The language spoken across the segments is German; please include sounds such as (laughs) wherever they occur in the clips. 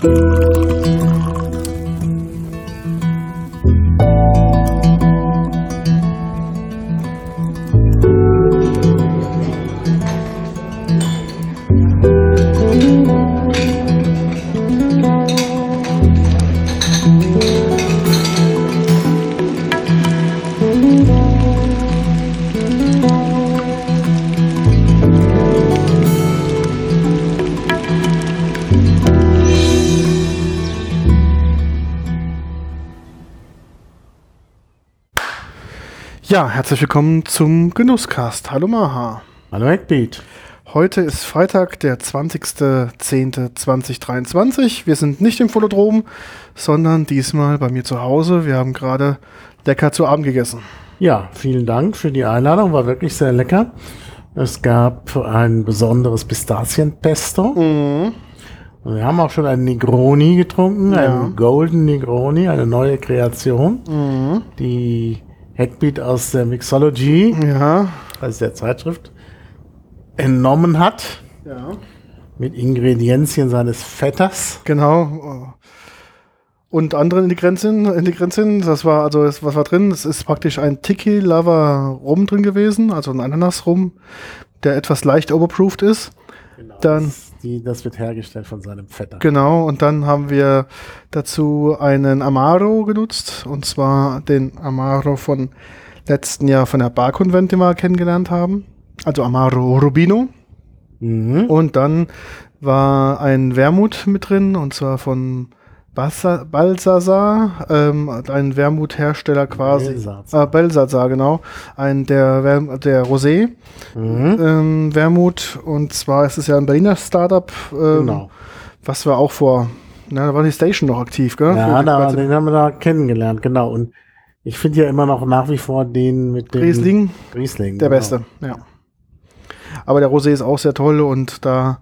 Bye. Ja, herzlich willkommen zum Genusscast. Hallo Maha. Hallo Hackbeat. Heute ist Freitag, der 20.10.2023. Wir sind nicht im Volodrom, sondern diesmal bei mir zu Hause. Wir haben gerade lecker zu Abend gegessen. Ja, vielen Dank für die Einladung. War wirklich sehr lecker. Es gab ein besonderes Pistazienpesto. Mhm. Wir haben auch schon einen Negroni getrunken, Ja. einen Golden Negroni, eine neue Kreation, Mhm. die Hackbeat aus der Mixology, Ja. also der Zeitschrift, entnommen hat Ja. mit Ingredienzien seines Vetters. Genau. Und andere Ingredienzien, Ingredienzien, das war also, das, was war drin? Es ist praktisch ein Tiki Lava Rum drin gewesen, also ein Ananas Rum, der etwas leicht overproofed ist. Dann- Das, die, das wird hergestellt von seinem Vetter. Genau, und dann haben wir dazu einen Amaro genutzt, und zwar den Amaro von letzten Jahr von der Bar-Konvent, den wir kennengelernt haben. Also Amaro Rubino. Mhm. Und dann war ein Wermut mit drin, und zwar von Balsasar, ähm, ein Wermuthersteller quasi. Belsazar. Äh, Belsazar, genau. Ein der, der Rosé Mhm. ähm, Wermut. Und zwar ist es ja ein Berliner Startup, ähm, Genau. was wir auch vor, na, da war die Station noch aktiv, gell? Ja, da, den haben wir da kennengelernt, genau. Und ich finde ja immer noch nach wie vor den mit dem Riesling, Riesling. der genau. beste, ja. Aber der Rosé ist auch sehr toll und da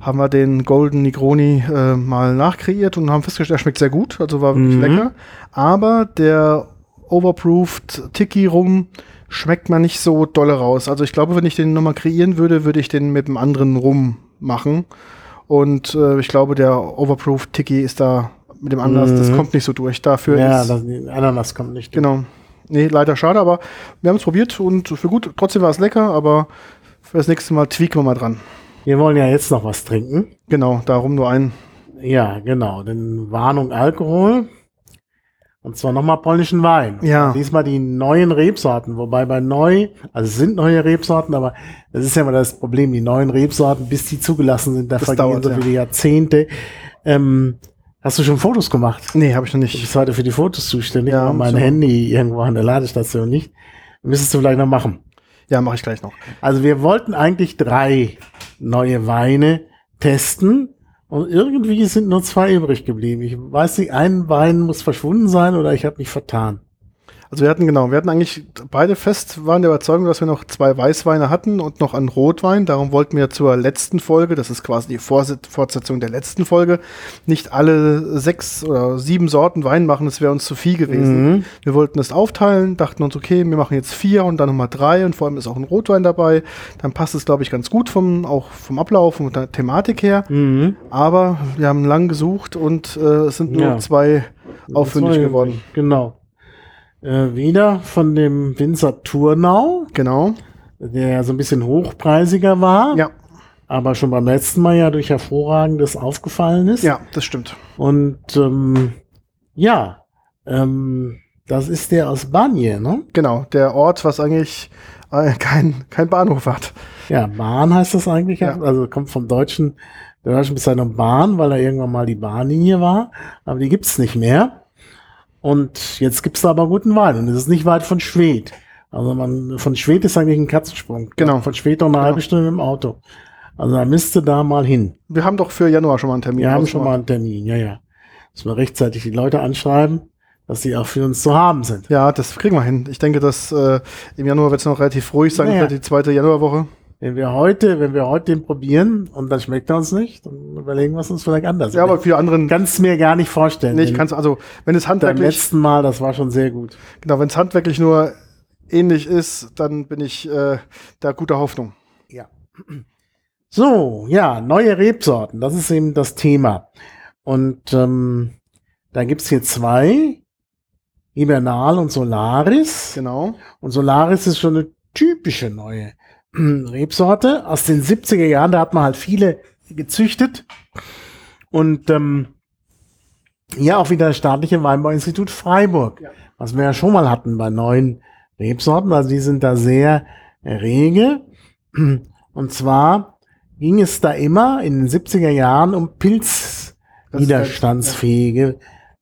haben wir den Golden Negroni äh, mal nachkreiert und haben festgestellt, er schmeckt sehr gut, also war wirklich Mhm. lecker. Aber der Overproofed Tiki Rum schmeckt man nicht so dolle raus. Also ich glaube, wenn ich den nochmal kreieren würde, würde ich den mit einem anderen Rum machen. Und äh, ich glaube, der Overproofed Tiki ist da mit dem Ananas, das Mhm. kommt nicht so durch. Dafür Ja, ist das, die Ananas kommt nicht. durch. Genau. Nee, leider schade, aber wir haben es probiert und für gut. Trotzdem war es lecker, aber für das nächste Mal tweaken wir mal dran. Wir wollen ja jetzt noch was trinken. Genau, darum nur ein. Ja, genau. Denn Warnung Alkohol. Und zwar nochmal polnischen Wein. Ja. Diesmal die neuen Rebsorten. Wobei bei neu, also es sind neue Rebsorten, aber das ist ja immer das Problem. Die neuen Rebsorten, bis die zugelassen sind, da Das vergehen dauert, so ja. viele Jahrzehnte. Ähm, hast du schon Fotos gemacht? Nee, habe ich noch Du nicht. bist heute für die Fotos zuständig, Ja, mein so. Handy irgendwo an der Ladestation nicht. Müsstest du vielleicht noch machen. Ja, mache ich gleich noch. Also wir wollten eigentlich drei neue Weine testen und irgendwie sind nur zwei übrig geblieben. Ich weiß nicht, ein Wein muss verschwunden sein oder ich habe mich vertan. Also wir hatten genau, wir hatten eigentlich beide fest, waren der Überzeugung, dass wir noch zwei Weißweine hatten und noch einen Rotwein. Darum wollten wir zur letzten Folge, das ist quasi die Fortsetzung der letzten Folge, nicht alle sechs oder sieben Sorten Wein machen, das wäre uns zu viel gewesen. Mhm. Wir wollten es aufteilen, dachten uns, okay, wir machen jetzt vier und dann nochmal drei und vor allem ist auch ein Rotwein dabei. Dann passt es, glaube ich, ganz gut vom, auch vom Ablauf und der Thematik her. Mhm. Aber wir haben lang gesucht und äh, es sind nur Ja. zwei war geworden. Genau. Äh, wieder von dem Winzer Turnau, Genau. der so ein bisschen hochpreisiger war, Ja, aber schon beim letzten Mal ja durch hervorragendes aufgefallen ist. ja, das stimmt. Und ähm, ja, ähm, das ist der aus Banje, ne? Genau, der Ort, was eigentlich äh, kein, kein Bahnhof hat. Ja, Bahn heißt das eigentlich, Ja. also kommt vom deutschen, der deutschen Bezeichnung Bahn, weil da irgendwann mal die Bahnlinie war, aber die gibt's nicht mehr. Und jetzt gibt's da aber guten Wein und es ist nicht weit von Schwedt. Also man, von Schwedt ist eigentlich ein Katzensprung. Genau. Von Schwedt noch eine Genau. halbe Stunde im Auto. Also da müsste da mal hin. Wir haben doch für Januar schon mal einen Termin. Wir haben schon mal einen Termin, ja, ja. Müssen wir rechtzeitig die Leute anschreiben, dass sie auch für uns zu haben sind. Ja, das kriegen wir hin. Ich denke, dass äh, im Januar wird es noch relativ ruhig sein, Naja. die zweite Januarwoche. Wenn wir heute, wenn wir heute den probieren und dann schmeckt er uns nicht, dann überlegen wir es uns vielleicht anders. Ja, aber für anderen kann es mir gar nicht vorstellen. nicht. Denn Kannst also, wenn es beim handwerklich, letzten Mal, das war schon sehr gut. genau, wenn es handwerklich nur ähnlich ist, dann bin ich äh, da guter Hoffnung. Ja. So, ja, neue Rebsorten, das ist eben das Thema. Und ähm, da gibt's hier zwei, Hibernal und Solaris. Genau. Und Solaris ist schon eine typische neue (clears throat) Rebsorte aus den 70er Jahren. Da hat man halt viele gezüchtet. Und ähm, hier auch wieder das staatliche Weinbauinstitut Freiburg, Ja. was wir ja schon mal hatten bei neuen Rebsorten. Also die sind da sehr rege. (clears throat) Und zwar ging es da immer in den 70er Jahren um pilzwiderstandsfähige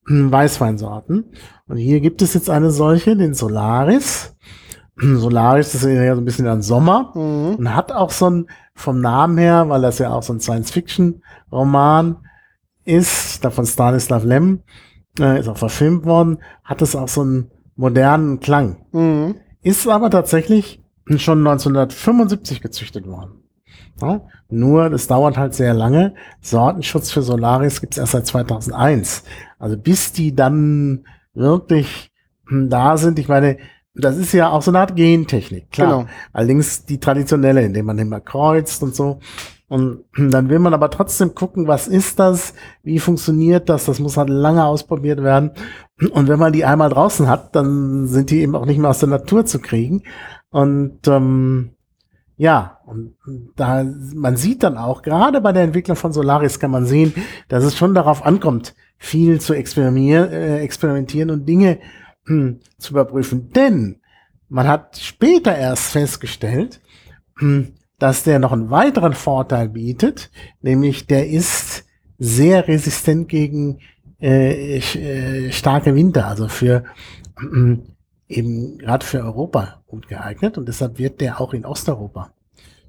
Weißweinsorten. Und hier gibt es jetzt eine solche, den Solaris. (clears throat) Solaris ist ja so ein bisschen an Sommer Mhm. und hat auch so ein, vom Namen her, weil das ja auch so ein Science-Fiction-Roman ist, da von Stanislav Lem, äh, ist auch verfilmt worden, hat es auch so einen modernen Klang. Mhm. Ist aber tatsächlich schon 1975 gezüchtet worden. Ja, nur, das dauert halt sehr lange. Sortenschutz für Solaris gibt's erst seit 2001. Also bis die dann wirklich hm, da sind, ich meine, das ist ja auch so eine Art Gentechnik, klar. Genau. Allerdings die traditionelle, indem man immer kreuzt und so. Und (clears throat) dann will man aber trotzdem gucken, was ist das, wie funktioniert das, das muss halt lange ausprobiert werden. Und wenn man die einmal draußen hat, dann sind die eben auch nicht mehr aus der Natur zu kriegen. Und ähm, ja, und da man sieht dann auch, gerade bei der Entwicklung von Solaris kann man sehen, dass es schon darauf ankommt, viel zu experimentieren, äh, experimentieren und Dinge zu überprüfen. Denn man hat später erst festgestellt, hm, dass der noch einen weiteren Vorteil bietet, nämlich der ist sehr resistent gegen äh, äh, starke Winter, also für hm, eben gerade für Europa gut geeignet und deshalb wird der auch in Osteuropa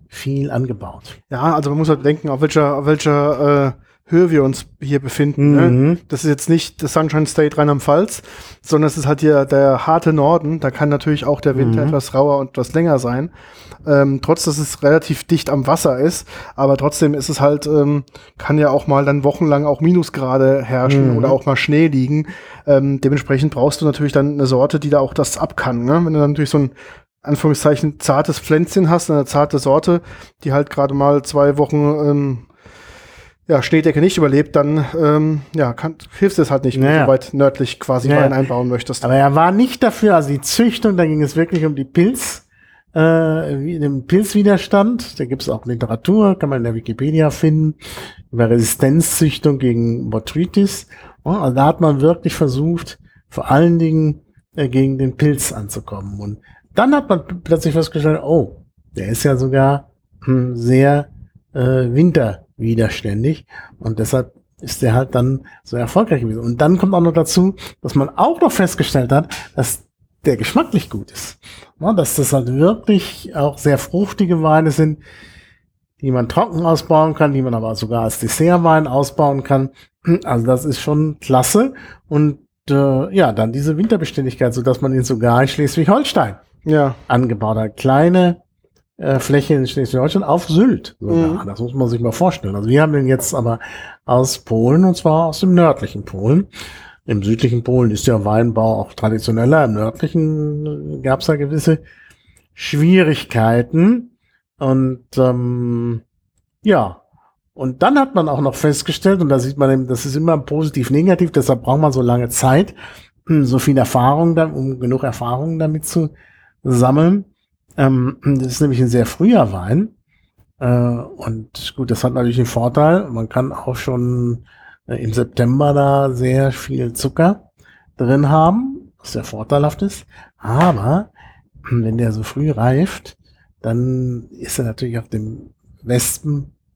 viel angebaut. Ja, also man muss halt denken, auf welcher, auf welcher äh, Höhe wir uns hier befinden. Ne? Mhm. Das ist jetzt nicht das Sunshine State Rheinland-Pfalz, sondern es ist halt hier der harte Norden. Da kann natürlich auch der Winter Mhm. etwas rauer und etwas länger sein. Ähm, trotz, dass es relativ dicht am Wasser ist, aber trotzdem ist es halt, ähm, kann ja auch mal dann wochenlang auch Minusgrade herrschen Mhm. oder auch mal Schnee liegen. Ähm, dementsprechend brauchst du natürlich dann eine Sorte, die da auch das ab kann. Ne? Wenn du dann natürlich so ein Anführungszeichen zartes Pflänzchen hast, eine zarte Sorte, die halt gerade mal zwei Wochen ähm, ja, Schneedecke nicht überlebt, dann ähm, ja, kann, hilft es halt nicht, wenn Naja. du so weit nördlich quasi Naja. Wein einbauen möchtest. Aber er war nicht dafür, also die Züchtung, da ging es wirklich um die Pilz, äh, den Pilzwiderstand. Da gibt es auch Literatur, kann man in der Wikipedia finden, über Resistenzzüchtung gegen Botrytis. Ja, also da hat man wirklich versucht, vor allen Dingen äh, gegen den Pilz anzukommen. Und dann hat man plötzlich festgestellt, oh, der ist ja sogar hm, sehr äh, winterwiderständig und deshalb ist der halt dann so erfolgreich gewesen. Und dann kommt auch noch dazu, dass man auch noch festgestellt hat, dass der geschmacklich gut ist. Ja, dass das halt wirklich auch sehr fruchtige Weine sind, die man trocken ausbauen kann, die man aber sogar als Dessertwein ausbauen kann. Also das ist schon klasse. Und äh, ja, dann diese Winterbeständigkeit, so dass man ihn sogar in Schleswig-Holstein ja, angebaut hat. Kleine äh, Fläche in Schleswig-Holstein auf Sylt. Mhm. Das muss man sich mal vorstellen. Also wir haben den jetzt aber aus Polen und zwar aus dem nördlichen Polen. Im südlichen Polen ist der Weinbau auch traditioneller. Im nördlichen gab es da gewisse Schwierigkeiten. Und ähm, ja, und dann hat man auch noch festgestellt, und da sieht man, eben, das ist immer positiv-negativ, deshalb braucht man so lange Zeit, hm, so viel Erfahrung, um genug Erfahrung damit zu sammeln. Ähm, das ist nämlich ein sehr früher Wein. Äh, und gut, das hat natürlich einen Vorteil. Man kann auch schon äh, im September da sehr viel Zucker drin haben, was sehr vorteilhaft ist. Aber wenn der so früh reift, dann ist er natürlich auf dem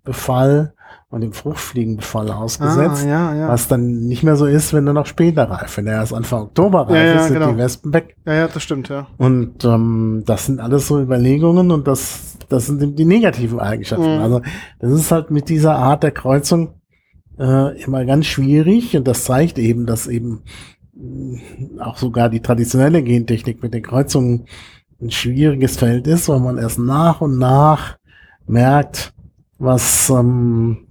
Wespenbefall und dem Fruchtfliegenbefall ausgesetzt. Ah, ja, ja. Was dann nicht mehr so ist, wenn er noch später reift. Wenn er erst Anfang Oktober reif Ja, ist, sind genau. die Wespen weg. ja, ja, das stimmt, ja. Und ähm, das sind alles so Überlegungen und das, das sind die- die negativen Eigenschaften. Mhm. Also das ist halt mit dieser Art der Kreuzung äh, immer ganz schwierig und das zeigt eben, dass eben mh, auch sogar die traditionelle Gentechnik mit den Kreuzungen ein schwieriges Feld ist, weil man erst nach und nach merkt, was ähm,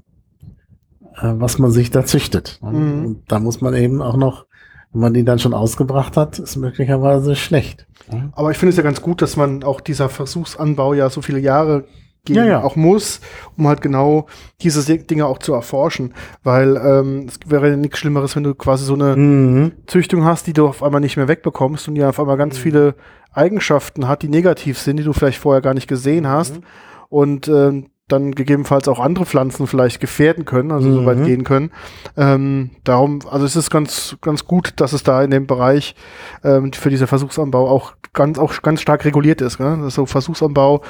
äh, was man sich da züchtet. Und, Mhm. da muss man eben auch noch, wenn man die dann schon ausgebracht hat, ist möglicherweise schlecht. Aber ich finde es ja ganz gut, dass man auch dieser Versuchsanbau ja so viele Jahre gehen Ja, ja. auch muss, um halt genau diese Se- Dinge auch zu erforschen. Weil ähm, es wäre ja nichts Schlimmeres, wenn du quasi so eine Mhm. Züchtung hast, die du auf einmal nicht mehr wegbekommst und die auf einmal ganz viele Eigenschaften hat, die negativ sind, die du vielleicht vorher gar nicht gesehen hast Mhm. und ähm, dann gegebenenfalls auch andere Pflanzen vielleicht gefährden können, also so weit Mhm. gehen können. Ähm, darum, also es ist ganz, ganz gut, dass es da in dem Bereich ähm, für diesen Versuchsanbau auch ganz, auch ganz stark reguliert ist. Ne? Das so Versuchsanbau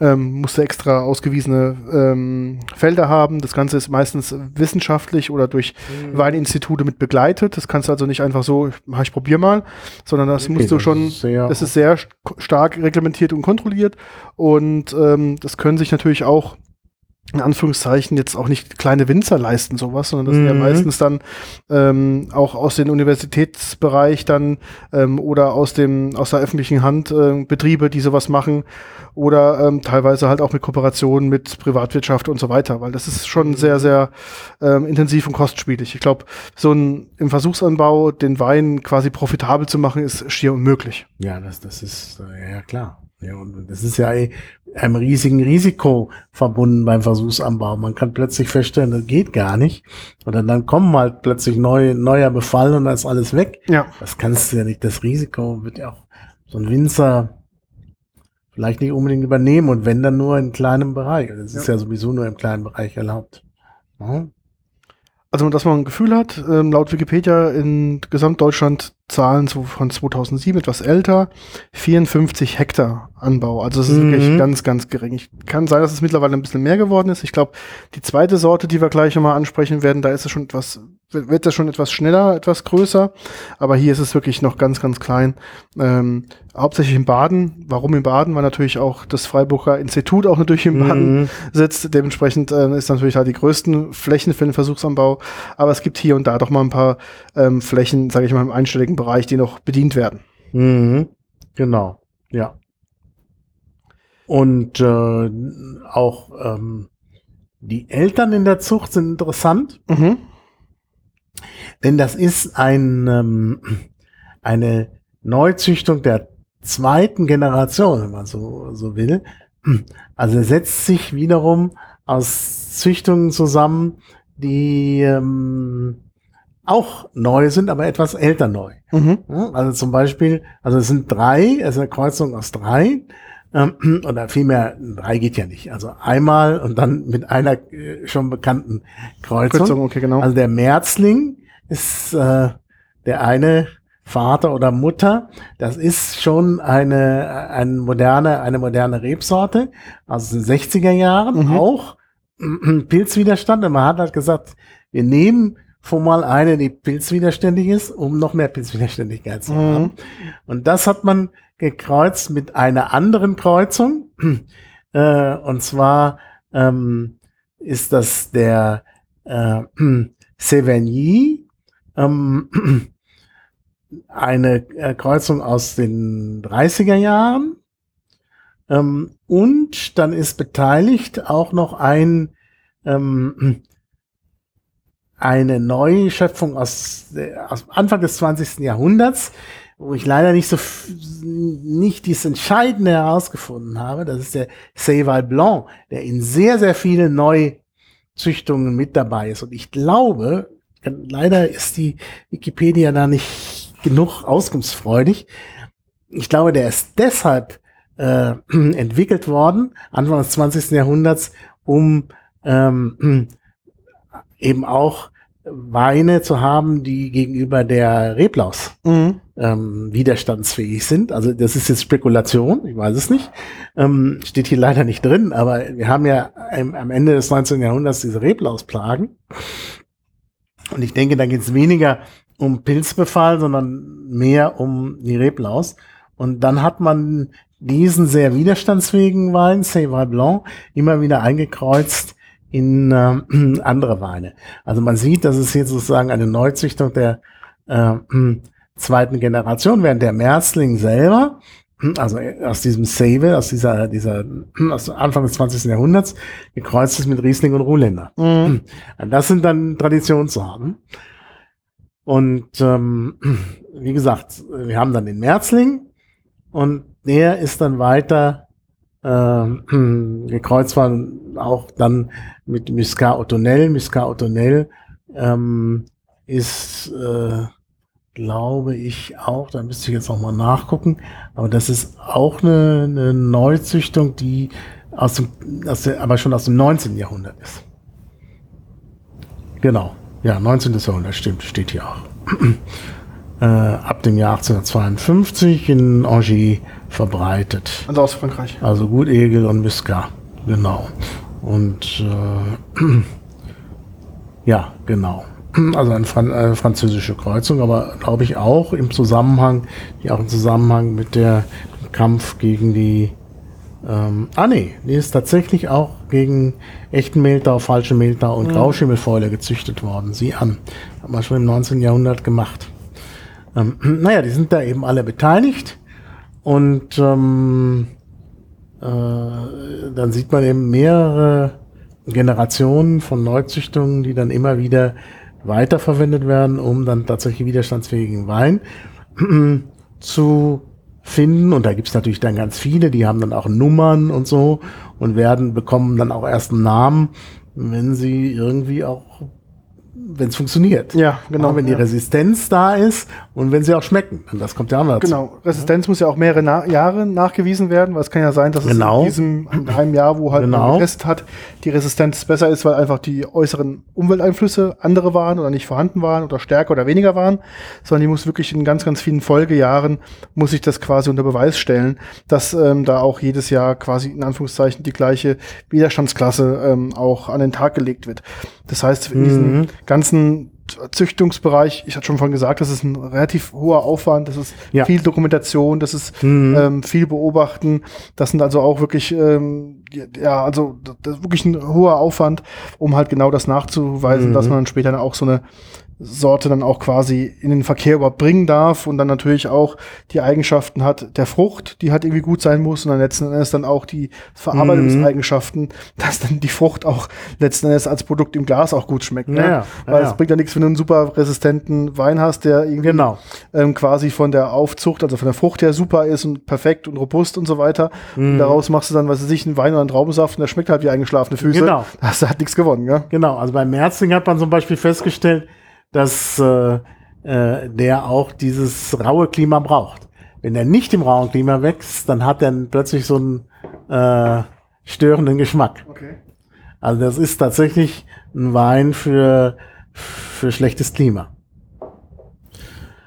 ähm, musste extra ausgewiesene ähm, Felder haben. Das Ganze ist meistens wissenschaftlich oder durch Mhm. Weininstitute mit begleitet. Das kannst du also nicht einfach so, ich, ich probier mal, sondern das Okay, musst du das schon, ist sehr- das ist sehr st- stark reglementiert und kontrolliert. Und ähm, das können sich natürlich auch in Anführungszeichen jetzt auch nicht kleine Winzer leisten sowas, sondern das sind ja Mhm. meistens dann ähm, auch aus dem Universitätsbereich dann ähm, oder aus dem aus der öffentlichen Hand äh, Betriebe, die sowas machen oder ähm, teilweise halt auch mit Kooperationen mit Privatwirtschaft und so weiter, weil das ist schon sehr sehr ähm, intensiv und kostspielig. Ich glaube, so ein im Versuchsanbau den Wein quasi profitabel zu machen, ist schier unmöglich. Ja, das, das ist, äh, ja klar. Ja, und das ist ja eh einem riesigen Risiko verbunden beim Versuchsanbau. Man kann plötzlich feststellen, das geht gar nicht. Oder dann kommen halt plötzlich neue, neuer Befall und da ist alles weg. Ja. Das kannst du ja nicht. Das Risiko wird ja auch so ein Winzer vielleicht nicht unbedingt übernehmen und wenn dann nur in kleinem Bereich. Das ist ja, sowieso nur im kleinen Bereich erlaubt. Ja. Also, dass man ein Gefühl hat, ähm, laut Wikipedia in Gesamtdeutschland Zahlen so von 2007, etwas älter, 54 Hektar Anbau. Also, es ist Mhm. wirklich ganz, ganz gering. Ich kann sein, dass es mittlerweile ein bisschen mehr geworden ist. Ich glaube, die zweite Sorte, die wir gleich nochmal ansprechen werden, da ist es schon etwas, wird das schon etwas schneller, etwas größer. Aber hier ist es wirklich noch ganz, ganz klein. Ähm, hauptsächlich in Baden. Warum in Baden? Weil natürlich auch das Freiburger Institut auch natürlich in Baden Mhm. sitzt. Dementsprechend äh, ist natürlich halt die größten Flächen für den Versuchsanbau. Aber es gibt hier und da doch mal ein paar ähm, Flächen, sage ich mal, im einstelligen Bereich, die noch bedient werden. Mhm. Genau, ja. Und äh, auch ähm, die Eltern in der Zucht sind interessant, Mhm. denn das ist ein, ähm, eine Neuzüchtung der zweiten Generation, wenn man so, so will. Also er setzt sich wiederum aus Züchtungen zusammen, die ähm, auch neu sind, aber etwas älter neu. Mhm. Also zum Beispiel, also es sind drei, es ist eine Kreuzung aus drei, ähm, (clears throat) oder vielmehr, drei geht ja nicht. Also einmal und dann mit einer äh, schon bekannten Kreuzung. Kürzung, okay, genau. Also der Märzling ist äh, der eine Vater oder Mutter. Das ist schon eine, eine moderne, eine moderne Rebsorte aus den 60er Jahren Mhm. auch. (clears throat) Pilzwiderstand. Und man hat halt gesagt, wir nehmen schon mal eine, die pilzwiderständig ist, um noch mehr Pilzwiderständigkeit zu Mhm. haben. Und das hat man gekreuzt mit einer anderen Kreuzung. (clears throat) Äh, und zwar ähm, ist das der äh, (clears throat) Sevigny, ähm, (clears throat) eine äh, Kreuzung aus den 30er Jahren. Ähm, und dann ist beteiligt auch noch ein ähm, eine neue Schöpfung aus, der- aus Anfang des 20. Jahrhunderts, wo ich leider nicht so nicht dies Entscheidende herausgefunden habe. Das ist der Seyval Blanc, der in sehr, sehr vielen Neuzüchtungen mit dabei ist. Und ich glaube, leider ist die Wikipedia da nicht genug auskunftsfreudig. Ich glaube, der ist deshalb äh, (clears throat) entwickelt worden, Anfang des 20. Jahrhunderts, um ähm, eben auch Weine zu haben, die gegenüber der Reblaus Mhm. ähm, widerstandsfähig sind. Also das ist jetzt Spekulation, ich weiß es nicht. Ähm, steht hier leider nicht drin, aber wir haben ja am, am Ende des 19. Jahrhunderts diese Reblausplagen. Und ich denke, da geht es weniger um Pilzbefall, sondern mehr um die Reblaus. Und dann hat man diesen sehr widerstandsfähigen Wein, Seyval Blanc, immer wieder eingekreuzt in ähm, (clears throat) andere Weine. Also man sieht, dass es hier sozusagen eine Neuzüchtung der äh, (clears throat) zweiten Generation, während der Märzling selber, (clears throat) also aus diesem Save, aus dieser, dieser, aus Anfang des 20. Jahrhunderts, gekreuzt ist mit Riesling und Ruhländer. Mhm. Das sind dann Traditionssorten. Und ähm, wie gesagt, wir haben dann den Märzling und der ist dann weiter äh, (clears throat) gekreuzt war, auch dann mit Muscat Ottonel. Muscat Ottonel ähm, ist, äh, glaube ich, auch, da müsste ich jetzt noch mal nachgucken, aber das ist auch eine, eine Neuzüchtung, die aus dem, aus der, aber schon aus dem 19. Jahrhundert ist. Genau, ja, 19. Jahrhundert stimmt, steht hier auch. (clears throat) äh, ab dem Jahr 1852 in Angers verbreitet. Also aus Frankreich. Also Gutegel und Muscat, genau. Und äh, (clears throat) ja, genau. (clears throat) Also eine, Fran eine französische Kreuzung, aber glaube ich auch im Zusammenhang, die auch im Zusammenhang mit der Kampf gegen die ähm, ah nee, die ist tatsächlich auch gegen echten Mehltau, falsche Mehltau und Mhm. Grauschimmelfäule gezüchtet worden. Sieh an. Hat man schon im 19. Jahrhundert gemacht. Ähm, (clears throat) naja, die sind da eben alle beteiligt. Und ähm, äh, dann sieht man eben mehrere Generationen von Neuzüchtungen, die dann immer wieder weiterverwendet werden, um dann tatsächlich widerstandsfähigen Wein (clears throat) zu finden. Und da gibt's natürlich dann ganz viele, die haben dann auch Nummern und so und werden, bekommen dann auch erst einen Namen, wenn sie irgendwie auch, wenn es funktioniert. Ja, genau. Auch wenn die ja. Resistenz da ist und wenn sie auch schmecken. Und das kommt ja auch dazu. Genau, Resistenz muss ja auch mehrere Na Jahre nachgewiesen werden, weil es kann ja sein, dass Genau. es in diesem in einem Jahr, wo halt Genau. man getestet hat, die Resistenz besser ist, weil einfach die äußeren Umwelteinflüsse andere waren oder nicht vorhanden waren oder stärker oder weniger waren, sondern die muss wirklich in ganz, ganz vielen Folgejahren muss ich das quasi unter Beweis stellen, dass ähm, da auch jedes Jahr quasi in Anführungszeichen die gleiche Widerstandsklasse ähm, auch an den Tag gelegt wird. Das heißt, in diesem Mhm. Ganzen Züchtungsbereich, ich hatte schon vorhin gesagt, das ist ein relativ hoher Aufwand, das ist Ja. viel Dokumentation, das ist Mhm. ähm, viel Beobachten, das sind also auch wirklich, ähm, ja, also das ist wirklich ein hoher Aufwand, um halt genau das nachzuweisen, Mhm. dass man dann später dann auch so eine Sorte dann auch quasi in den Verkehr überhaupt bringen darf und dann natürlich auch die Eigenschaften hat der Frucht, die halt irgendwie gut sein muss und dann letzten Endes dann auch die Verarbeitungseigenschaften, dass dann die Frucht auch letzten Endes als Produkt im Glas auch gut schmeckt. Ne? Ja, Weil ja. es bringt ja nichts, wenn du einen super resistenten Wein hast, der irgendwie Genau. ähm, quasi von der Aufzucht, also von der Frucht her super ist und perfekt und robust und so weiter. Und Mhm. daraus machst du dann, was weiß ich, einen Wein oder einen Traubensaft und der schmeckt halt wie eingeschlafene Füße. Genau. Da hast du halt nichts gewonnen, ja? Genau, also beim Merzling hat man zum Beispiel festgestellt, dass äh, äh, der auch dieses raue Klima braucht. Wenn er nicht im rauen Klima wächst, dann hat er plötzlich so einen äh, störenden Geschmack. Okay. Also das ist tatsächlich ein Wein für, für schlechtes Klima.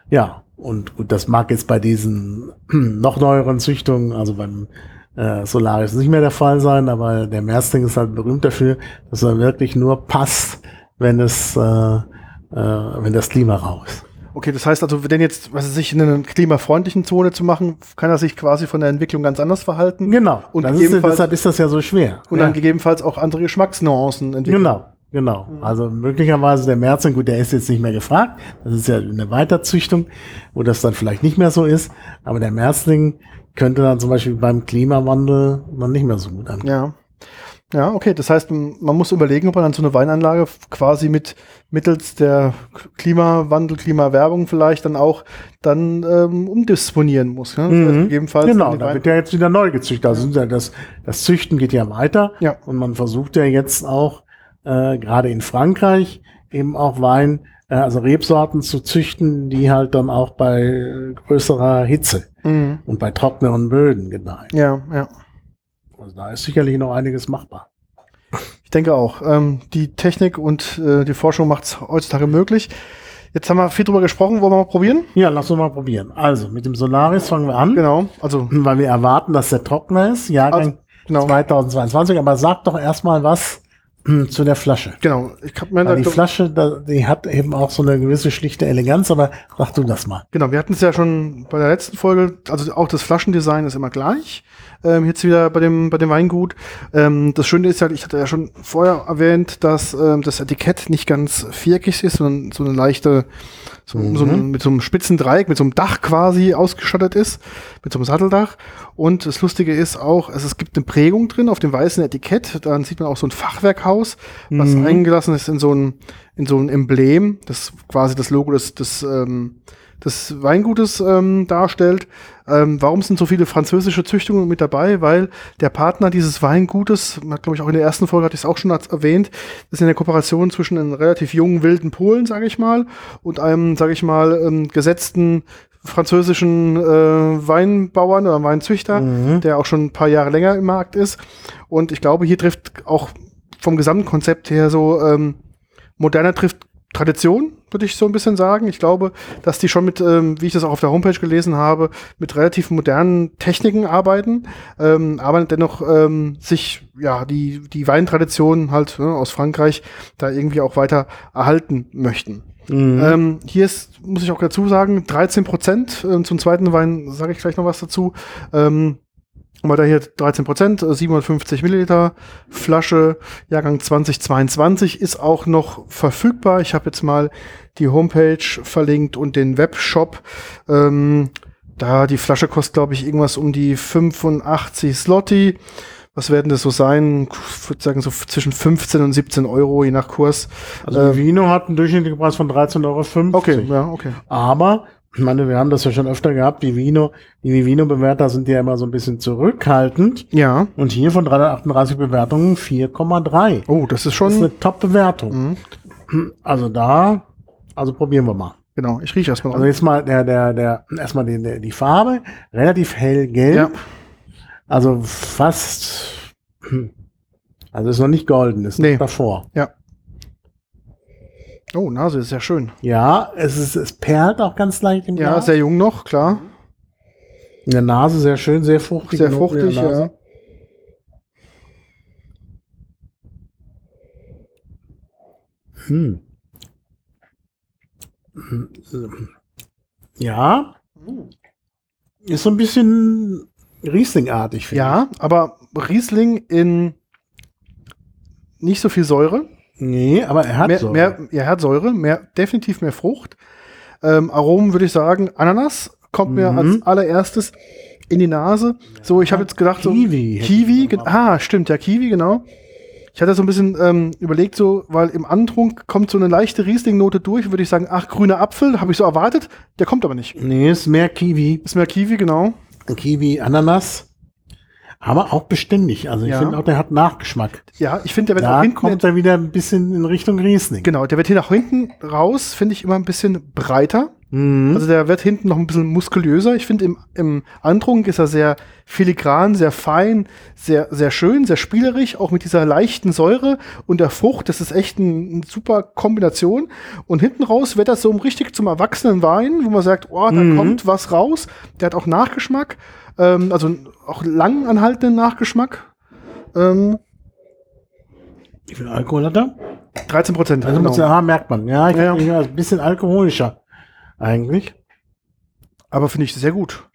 Ja, und gut, das mag jetzt bei diesen (clears throat) noch neueren Züchtungen, also beim äh, Solaris nicht mehr der Fall sein, aber der Mersting ist halt berühmt dafür, dass er wirklich nur passt, wenn es, äh, äh, wenn das Klima rau ist. Okay, das heißt also, wenn jetzt, was weiß ich, in einer klimafreundlichen Zone zu machen, kann er sich quasi von der Entwicklung ganz anders verhalten. Genau. Und ist, deshalb ist das ja so schwer. Und ja. dann gegebenenfalls auch andere Geschmacksnuancen entwickeln. Genau, genau. Also möglicherweise der Merzing, gut, der ist jetzt nicht mehr gefragt. Das ist ja eine Weiterzüchtung, wo das dann vielleicht nicht mehr so ist. Aber der Merzling könnte dann zum Beispiel beim Klimawandel dann nicht mehr so gut an. Ja. Ja, okay. Das heißt, man muss überlegen, ob man dann so eine Weinanlage quasi mit mittels der Klimawandel, Klimawerbung vielleicht dann auch dann ähm, umdisponieren muss. Ne? Mhm. gegebenenfalls Genau, da wird ja jetzt wieder neu gezüchtet. Also das, das Züchten geht ja weiter. Ja. Und man versucht ja jetzt auch, äh, gerade in Frankreich, eben auch Wein, äh, also Rebsorten zu züchten, die halt dann auch bei äh, größerer Hitze Mhm. und bei trockneren Böden gedeihen. Ja, ja. Also da ist sicherlich noch einiges machbar. Ich denke auch. Ähm, die Technik und äh, die Forschung macht es heutzutage möglich. Jetzt haben wir viel drüber gesprochen, wollen wir mal probieren? Ja, lass uns mal probieren. Also, mit dem Solaris fangen wir an, Genau. Also, weil wir erwarten, dass der trockener ist. Jahrgang Also, genau. 2022. Aber sag doch erstmal was hm, zu der Flasche. genau. Ich hab mir die Flasche, da, die hat eben auch so eine gewisse schlichte Eleganz, aber sag du das mal. Genau, wir hatten es ja schon bei der letzten Folge, also auch das Flaschendesign ist immer gleich. Ähm, jetzt wieder bei dem, bei dem Weingut. Ähm, das Schöne ist halt, ich hatte ja schon vorher erwähnt, dass ähm, das Etikett nicht ganz viereckig ist, sondern so eine leichte, so, so ein, mit so einem spitzen Dreieck, mit so einem Dach quasi ausgestattet ist, mit so einem Satteldach. Und das Lustige ist auch, es, es gibt eine Prägung drin auf dem weißen Etikett. Dann sieht man auch so ein Fachwerkhaus, was Mhm. eingelassen ist in so ein, in so ein Emblem. Das quasi das Logo des, des, ähm, des Weingutes ähm, darstellt. Ähm, warum sind so viele französische Züchtungen mit dabei? Weil der Partner dieses Weingutes, glaube ich auch in der ersten Folge hatte ich es auch schon erwähnt, ist in der Kooperation zwischen einem relativ jungen wilden Polen, sage ich mal, und einem, sage ich mal, ähm, gesetzten französischen äh, Weinbauern oder Weinzüchter, Mhm. der auch schon ein paar Jahre länger im Markt ist. Und ich glaube, hier trifft auch vom Gesamtkonzept her so ähm, moderner trifft Tradition, würde ich so ein bisschen sagen. Ich glaube, dass die schon mit, ähm, wie ich das auch auf der Homepage gelesen habe, mit relativ modernen Techniken arbeiten, ähm, aber dennoch ähm, sich ja die, die Weintradition halt ne, aus Frankreich da irgendwie auch weiter erhalten möchten. Mhm. Ähm, hier ist, muss ich auch dazu sagen, 13 Prozent. Ähm, zum zweiten Wein sage ich gleich noch was dazu. Ähm, aber da hier 13 Prozent, äh, 750 Milliliter Flasche, Jahrgang 2022 ist auch noch verfügbar. Ich habe jetzt mal die Homepage verlinkt und den Webshop. Ähm, da die Flasche kostet, glaube ich, irgendwas um die 85 Slotti. Was werden das so sein? Ich würde sagen, so zwischen 15 und 17 Euro, je nach Kurs. Also Vino hat einen durchschnittlichen Preis von 13,50 Euro. Okay, ja, okay. Aber, ich meine, wir haben das ja schon öfter gehabt, die Vino, die Vivino-Bewerter sind ja immer so ein bisschen zurückhaltend. Ja. Und hier von 338 Bewertungen 4,3. Oh, das ist Das schon. ist eine Top-Bewertung. Mhm. Also da, also probieren wir mal. Genau, ich rieche erstmal Also jetzt mal der, der, der, erstmal die, der, die Farbe, relativ hellgelb. Ja. Also fast, hm, also ist noch nicht golden, ist Nee. noch davor. Oh, Nase ist sehr schön. Ja, es ist, es perlt auch ganz leicht im Ja, Glas. sehr jung noch, klar. In der Nase sehr schön, sehr fruchtig. Sehr fruchtig, ja. Hm. Ja. Ist so ein bisschen Riesling-artig, finde Ja, aber Riesling in nicht so viel Säure. Nee, aber er hat Mehr, so. mehr, ja, er hat Säure, mehr, definitiv mehr Frucht. Ähm, Aromen würde ich sagen, Ananas kommt mir Mhm. als allererstes in die Nase. So, ich habe jetzt gedacht, so Kiwi. hätte Kiwi, ah, stimmt, ja, Kiwi, genau. Ich hatte so ein bisschen ähm, überlegt, so, weil im Antrunk kommt so eine leichte Riesling-Note durch, würde ich sagen, ach, grüner Apfel, habe ich so erwartet, der kommt aber nicht. Nee, ist mehr Kiwi. Ist mehr Kiwi, genau. Kiwi, Ananas. Aber auch beständig. Also ich Ja. finde auch, der hat Nachgeschmack. Ja, ich finde, der wird auch Da hinten, kommt er wieder ein bisschen in Richtung Riesling. genau, der wird hier nach hinten raus, finde ich immer ein bisschen breiter. Mhm. Also der wird hinten noch ein bisschen muskulöser. Ich finde, im, im Antrunk ist er sehr filigran, sehr fein, sehr, sehr schön, sehr spielerisch, auch mit dieser leichten Säure und der Frucht. Das ist echt ein, eine super Kombination. Und hinten raus wird das so richtig zum erwachsenen Wein, wo man sagt, oh, da Mhm. kommt was raus. Der hat auch Nachgeschmack, ähm, also auch lang anhaltenden Nachgeschmack. Ähm, Wie viel Alkohol hat er? 13 Prozent. Also muss ja, merkt man. Ja, ich Ja, ihn ein bisschen alkoholischer. Eigentlich. Aber finde ich sehr gut.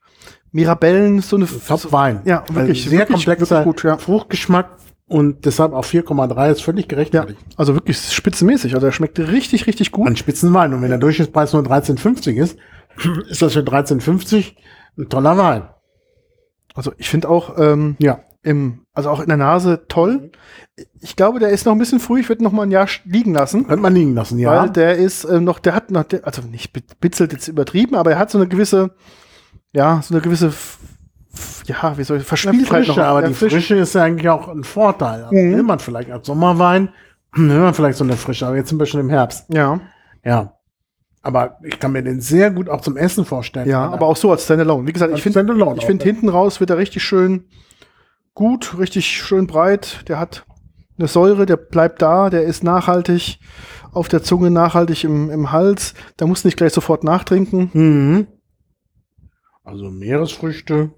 Mirabellen, so eine Top Wein. Ja, wirklich, Also sehr wirklich, komplexer wirklich gut, ja. Fruchtgeschmack und deshalb auch 4,3 ist völlig Ja, gerechtfertigt. also wirklich spitzenmäßig. Also er schmeckt richtig, richtig gut. Ein Spitzenwein. Und wenn der Durchschnittspreis nur 13,50 ist, (clears throat) ist das für 13,50 ein toller Wein. Also ich finde auch ähm, Ja. im, also auch in der Nase toll. Ich glaube, der ist noch ein bisschen früh. Ich würde noch mal ein Jahr liegen lassen, Könnte man liegen lassen, ja. weil der ist ähm, noch, der hat noch, der, also nicht bi- bitzelt jetzt übertrieben, aber er hat so eine gewisse, ja, so eine gewisse, ja, wie soll ich, Ja, Verspieltheit Frische, noch. aber die frisch. Frische ist ja eigentlich auch ein Vorteil. Also Mhm. Will man vielleicht als Sommerwein, (clears throat) will man vielleicht so eine Frische, aber jetzt sind wir schon im Herbst. Ja, Ja. Aber ich kann mir den sehr gut auch zum Essen vorstellen. ja, aber auch so als Standalone. Wie gesagt, ich Als finde, Standalone ich finde ja. hinten raus wird er richtig schön gut, richtig schön breit. Der hat eine Säure, der bleibt da, der ist nachhaltig auf der Zunge, nachhaltig im, im Hals. Da muss nicht gleich sofort nachtrinken. Mhm. Also Meeresfrüchte.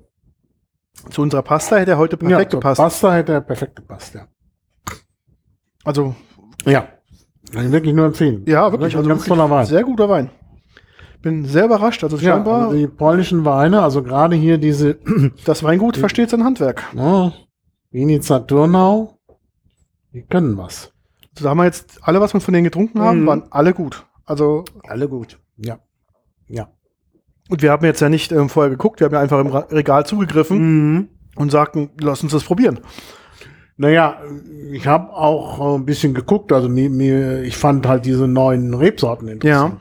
Zu unserer Pasta hätte er heute perfekt zur gepasst. Pasta hätte er perfekt gepasst, ja. Also, Ja. Kann ich wirklich nur empfehlen. ja, wirklich. Also ganz wirklich toller Wein. Sehr guter Wein. Bin sehr überrascht. Also Ja, scheinbar, also die polnischen Weine, also gerade hier diese (clears throat) das Weingut versteht sein Handwerk. ne, Vinica Turnau, die können was. Also da haben wir jetzt alle, was wir von denen getrunken haben, Mhm. waren alle gut. Also, Alle gut. Ja. Ja. und wir haben jetzt ja nicht ähm, vorher geguckt, wir haben ja einfach im Regal zugegriffen Mhm. und sagten, lass uns das probieren. Naja, ich habe auch äh, ein bisschen geguckt, also mir, mir, ich fand halt diese neuen Rebsorten interessant.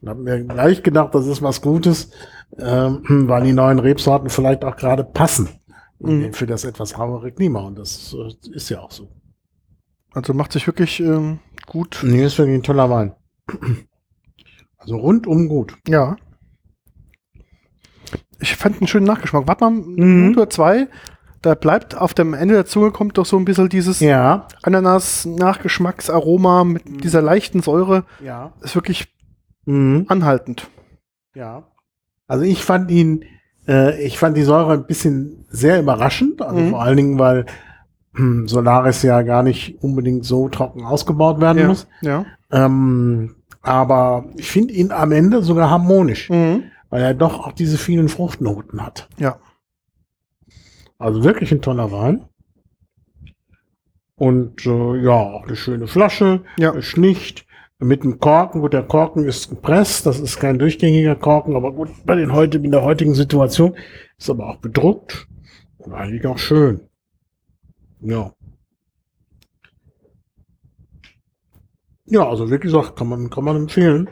Und habe mir gleich gedacht, das ist was Gutes, ähm, (clears throat) weil die neuen Rebsorten vielleicht auch gerade passen Mhm. für das etwas rauere Klima. Und das äh, ist ja auch so. Also macht sich wirklich ähm, gut. Nee, ist wirklich ein toller Wein. (clears throat) Also rundum gut. Ja. Ich fand einen schönen Nachgeschmack. Warte mal, Mhm. Minute zwei. Da bleibt auf dem Ende der Zunge kommt doch so ein bisschen dieses Ja. Ananas-Nachgeschmacksaroma mit dieser leichten Säure. Ja. Ist wirklich Mhm. anhaltend. Ja. Also ich fand ihn, äh, ich fand die Säure ein bisschen sehr überraschend, also Mhm. vor allen Dingen, weil hm, Solaris ja gar nicht unbedingt so trocken ausgebaut werden Ja. muss. Ja. Ähm, aber ich finde ihn am Ende sogar harmonisch, Mhm. weil er doch auch diese vielen Fruchtnoten hat. Ja. Also wirklich ein toller Wein. Und äh, ja, auch eine schöne Flasche, Ja. äh, schlicht, mit dem Korken. Gut, der Korken ist gepresst, das ist kein durchgängiger Korken, aber gut, bei den heute, in der heutigen Situation ist aber auch bedruckt und eigentlich auch schön. Ja. Ja, also wie gesagt, kann man, kann man empfehlen.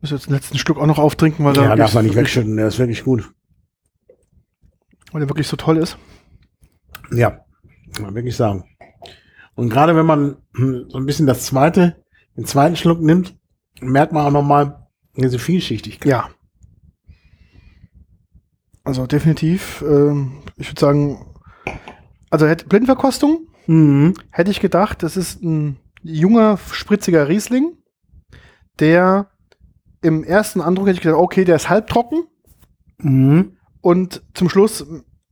Muss jetzt den letzten Stück auch noch auftrinken, weil, Ja, darf man nicht wirklich- wegschütten, der ist wirklich gut. Weil der wirklich so toll ist. Ja, kann man wirklich sagen. Und gerade wenn man hm, so ein bisschen das zweite, den zweiten Schluck nimmt, merkt man auch nochmal diese Vielschichtigkeit. Ja. Also definitiv, ähm, ich würde sagen, also hätte Blindverkostung, Mhm. hätte ich gedacht, das ist ein junger, spritziger Riesling, der im ersten Andruck hätte ich gedacht, okay, der ist halbtrocken Mhm. Und zum Schluss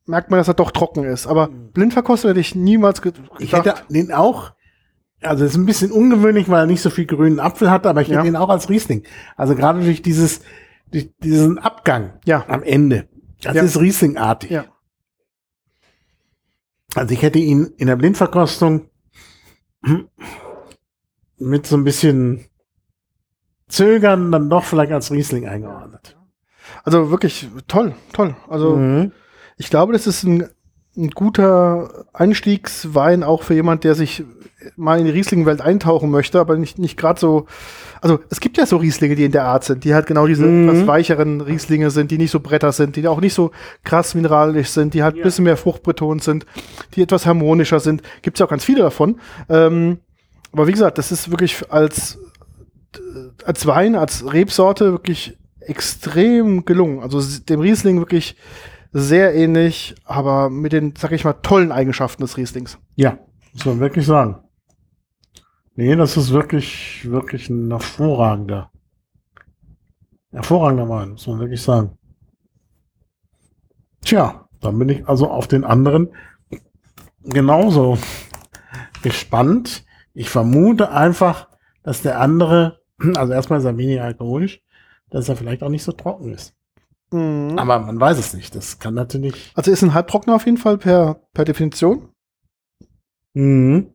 merkt man, dass er doch trocken ist. Aber Blindverkostung hätte ich niemals ge Ich gedacht. hätte den auch, also es ist ein bisschen ungewöhnlich, weil er nicht so viel grünen Apfel hat, aber ich Ja. hätte ihn auch als Riesling. Also gerade durch dieses, durch diesen Abgang ja, am Ende. Das Ja. ist Rieslingartig. ja, Also ich hätte ihn in der Blindverkostung mit so ein bisschen Zögern dann doch vielleicht als Riesling eingeordnet. Also wirklich toll, toll. Also Mhm. Ich glaube, das ist ein, ein guter Einstiegswein auch für jemand, der sich mal in die Riesling-Welt eintauchen möchte, aber nicht, nicht gerade so. Also es gibt ja so Rieslinge, die in der Art sind, die halt genau diese Mhm. etwas weicheren Rieslinge sind, die nicht so Bretter sind, die auch nicht so krass mineralisch sind, die halt ein Ja. bisschen mehr fruchtbetont sind, die etwas harmonischer sind. Gibt es ja auch ganz viele davon. Ähm, aber wie gesagt, das ist wirklich als, als Wein, als Rebsorte wirklich extrem gelungen. Also dem Riesling wirklich sehr ähnlich, aber mit den, sag ich mal, tollen Eigenschaften des Rieslings. Ja, muss man wirklich sagen. Nee, das ist wirklich, wirklich ein hervorragender, hervorragender Wein, muss man wirklich sagen. Tja, dann bin ich also auf den anderen genauso (laughs) gespannt. Ich vermute einfach, dass der andere, (clears throat) also erstmal ist er weniger alkoholisch, dass er vielleicht auch nicht so trocken ist. Aber man weiß es nicht. Das kann natürlich. Also ist ein Halbtrockner auf jeden Fall per, per Definition. Mhm.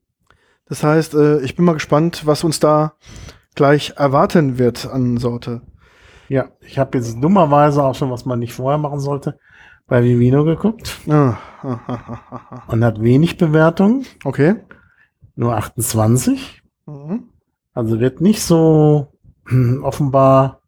Das heißt, äh, ich bin mal gespannt, was uns da gleich erwarten wird an Sorte. Ja, ich habe jetzt dummerweise auch schon, was man nicht vorher machen sollte, bei Vivino geguckt Ah, ah, ah, ah, ah. und hat wenig Bewertung, Okay. nur 28. Mhm. Also wird nicht so hm, offenbar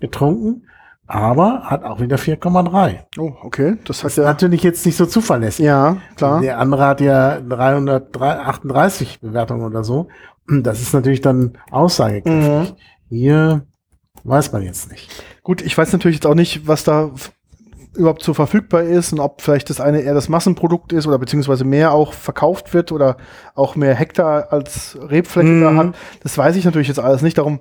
getrunken, aber hat auch wieder 4,3. Oh, okay. Das ist ja. natürlich jetzt nicht so zuverlässig. Ja, klar. Der andere hat ja 338 Bewertungen oder so. Das ist natürlich dann aussagekräftig. Hier weiß man jetzt nicht. Gut, ich weiß natürlich jetzt auch nicht, was da überhaupt so verfügbar ist und ob vielleicht das eine eher das Massenprodukt ist oder beziehungsweise mehr auch verkauft wird oder auch mehr Hektar als Rebfläche da Mhm. hat. Das weiß ich natürlich jetzt alles nicht. Darum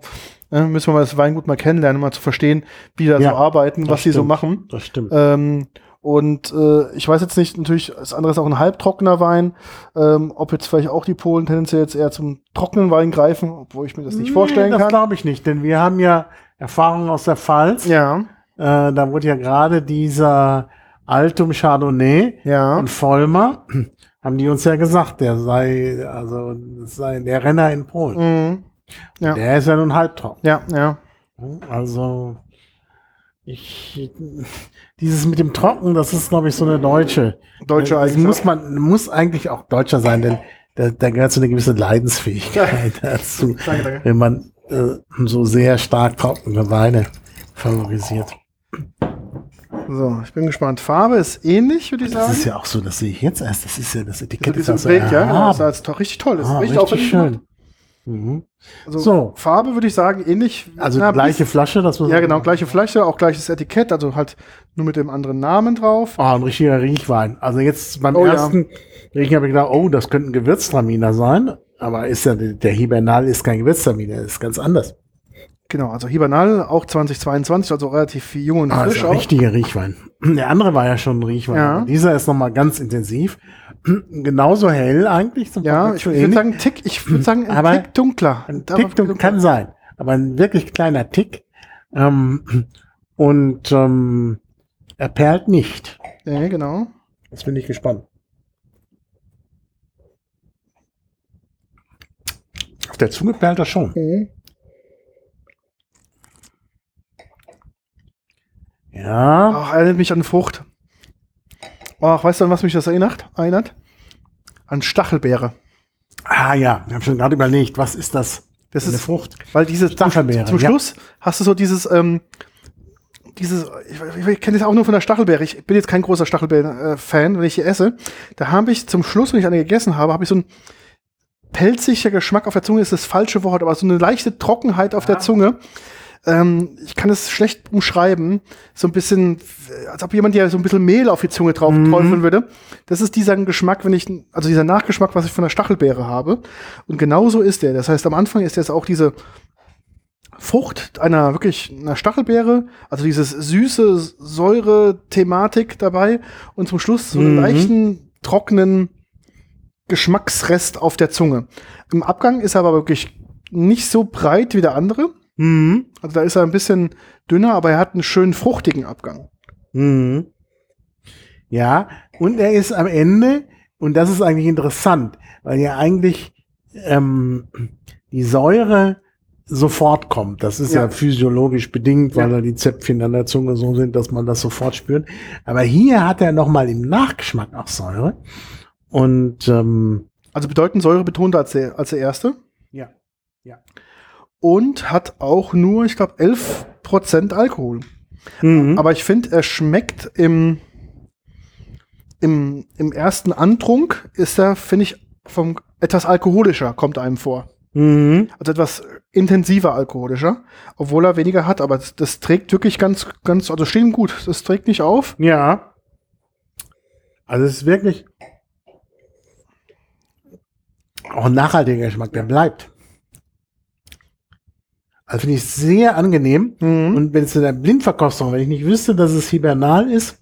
äh, müssen wir mal das Weingut mal kennenlernen, mal zu verstehen, wie die da Ja, so arbeiten, das was sie so stimmt. machen. Das stimmt. Ähm, und äh, ich weiß jetzt nicht, natürlich, das andere ist auch ein halbtrockener Wein, ähm, ob jetzt vielleicht auch die Polen tendenziell jetzt eher zum trockenen Wein greifen, obwohl ich mir das nicht vorstellen Nee, Das kann. glaube ich nicht, denn wir haben ja Erfahrungen aus der Pfalz. Ja, Äh, da wurde ja gerade dieser Altum Chardonnay ja. und Vollmer, (clears throat) haben die uns ja gesagt, der sei, also, sei der Renner in Polen. Mhm. Ja. Der ist ja nun halbtrocken. Ja, ja. Also, ich, dieses mit dem Trocken, das ist, glaube ich, so eine deutsche. Deutsche das Eigenschaft. muss man, muss eigentlich auch Deutscher sein, denn da, da gehört so eine gewisse Leidensfähigkeit (laughs) dazu. Danke, danke. Wenn man äh, so sehr stark trockene Weine favorisiert. So, ich bin gespannt. Farbe ist ähnlich, würde ich sagen. Das ist ja auch so, das sehe ich jetzt erst. Das ist ja das Etikett das ist so Bild, ja, genau. Das ist doch richtig toll. Das Ah, ist richtig, aufwendig schön. Mhm. Also So. Farbe würde ich sagen ähnlich. Also na, gleiche Flasche, das muss Ja, genau, gleiche Flasche, auch gleiches Etikett, also halt nur mit dem anderen Namen drauf. Oh, ein richtiger Riechwein. Also jetzt beim Oh, ja. ersten Riechen habe ich gedacht, oh, das könnte ein Gewürztraminer sein. Aber ist ja, der Hibernal ist kein Gewürztraminer, das ist ganz anders. Genau, also Hibernal auch 2022, also relativ jung und Ah, frisch auch. richtiger Riechwein. (clears throat) Der andere war ja schon ein Riechwein. Ja. Dieser ist nochmal ganz intensiv. (clears throat) Genauso hell eigentlich zum Ja, ich würde sagen, ein Tick, ich würde sagen, ein Aber Tick dunkler. Ein Tick dunkel kann sein, aber ein wirklich kleiner Tick. Ähm, (clears throat) und ähm, er perlt nicht. Ja, genau. Jetzt bin ich gespannt. Auf der Zunge perlt er schon. Ja. Ach, erinnert mich an Frucht. Ach, weißt du, an was mich das erinnert? erinnert? An Stachelbeere. Ah ja, ich habe schon gerade überlegt, was ist das? Das Eine ist Frucht. Weil diese Stachelbeere, zum ja. Schluss hast du so dieses, ähm, dieses, ich, ich, ich kenne das auch nur von der Stachelbeere. Ich bin jetzt kein großer Stachelbeeren-Fan, wenn ich die esse. Da habe ich zum Schluss, wenn ich eine gegessen habe, habe ich so ein pelziger Geschmack auf der Zunge, ist das falsche Wort, aber so eine leichte Trockenheit auf der Zunge. Ähm, ich kann es schlecht umschreiben. So ein bisschen, als ob jemand ja so ein bisschen Mehl auf die Zunge drauf Mhm. träufeln würde. Das ist dieser Geschmack, wenn ich, also dieser Nachgeschmack, was ich von der Stachelbeere habe. Und genauso ist der. Das heißt, am Anfang ist jetzt auch diese Frucht einer wirklich einer Stachelbeere, also dieses süße Säure-Thematik dabei und zum Schluss so einen Mhm. leichten, trockenen Geschmacksrest auf der Zunge. Im Abgang ist er aber wirklich nicht so breit wie der andere. Mhm. Also da ist er ein bisschen dünner, aber er hat einen schönen fruchtigen Abgang. Mhm. Ja, und er ist am Ende, und das ist eigentlich interessant, weil ja eigentlich ähm, die Säure sofort kommt. Das ist ja, Ja. physiologisch bedingt, weil Ja. da die Zäpfchen an der Zunge so sind, dass man das sofort spürt. Aber hier hat er noch mal im Nachgeschmack auch Säure. Und ähm, Also bedeutend säurebetonter als der, als der erste. ja, ja. Und hat auch nur, ich glaube, 11% Alkohol. Mhm. Aber ich finde, er schmeckt im, im, im ersten Antrunk, ist er, finde ich, vom etwas alkoholischer, kommt einem vor. Mhm. Also etwas intensiver alkoholischer, obwohl er weniger hat, aber das, das trägt wirklich ganz, ganz, also stehen gut. Das trägt nicht auf. Ja. Also es ist wirklich auch ein nachhaltiger Geschmack, der bleibt. Also finde ich sehr angenehm. Mhm. Und wenn es in der Blindverkostung, wenn ich nicht wüsste, dass es Hibernal ist,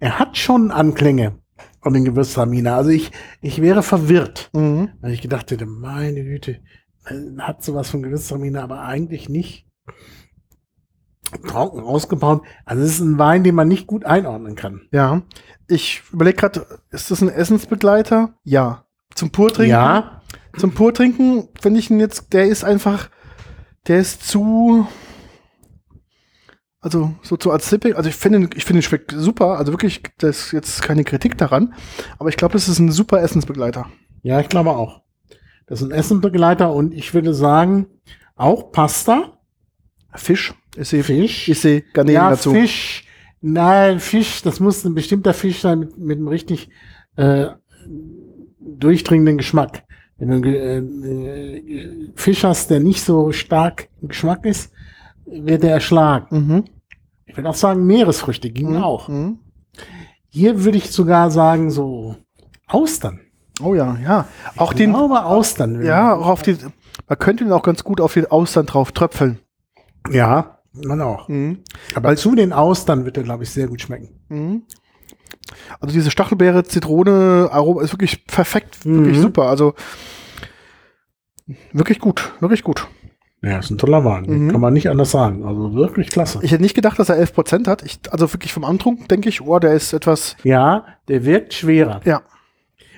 er hat schon Anklänge von den Gewürztraminer. Also ich, ich wäre verwirrt, Mhm. weil ich gedacht hätte, meine Güte, hat sowas von Gewürztraminer, aber eigentlich nicht. Trocken ausgebaut. Also es ist ein Wein, den man nicht gut einordnen kann. Ja. Ich überlege gerade, ist das ein Essensbegleiter? Ja. Zum Purtrinken? Ja, Zum Purtrinken finde ich ihn jetzt, der ist einfach, der ist zu, also so zu als Sipping. Also ich finde, ich finde, ihn schmeckt super. Also wirklich, das ist jetzt keine Kritik daran. Aber ich glaube, das ist ein super Essensbegleiter. ja, ich glaube auch. Das ist ein Essenbegleiter und ich würde sagen, auch Pasta, Fisch. Ich sehe, Fisch. ich sehe Garnelen ja, dazu. Fisch. Nein, Fisch, das muss ein bestimmter Fisch sein mit, mit einem richtig äh, durchdringenden Geschmack. Wenn du äh, äh, Fisch hast, der nicht so stark im Geschmack ist, wird er erschlagen. Mhm. Ich würde auch sagen, Meeresfrüchte gingen Mhm. auch. Mhm. Hier würde ich sogar sagen, so Austern. Oh ja, ja. Auch Ich den, glaube, Austern. ja, auch auf die, man könnte ihn auch ganz gut auf die Austern drauf tröpfeln. Ja, man auch. Mhm. Aber zu den Austern wird er, glaube ich, sehr gut schmecken. Also diese Stachelbeere, Zitrone, Aroma ist wirklich perfekt, wirklich Mhm. super. Also wirklich gut, wirklich gut. Ja, ist ein toller Wein. Mhm. Kann man nicht anders sagen. Also wirklich klasse. Ich hätte nicht gedacht, dass er 11% hat. Ich, also wirklich vom Antrunk denke ich, oh, der ist etwas. Ja, der wirkt schwerer. Ja.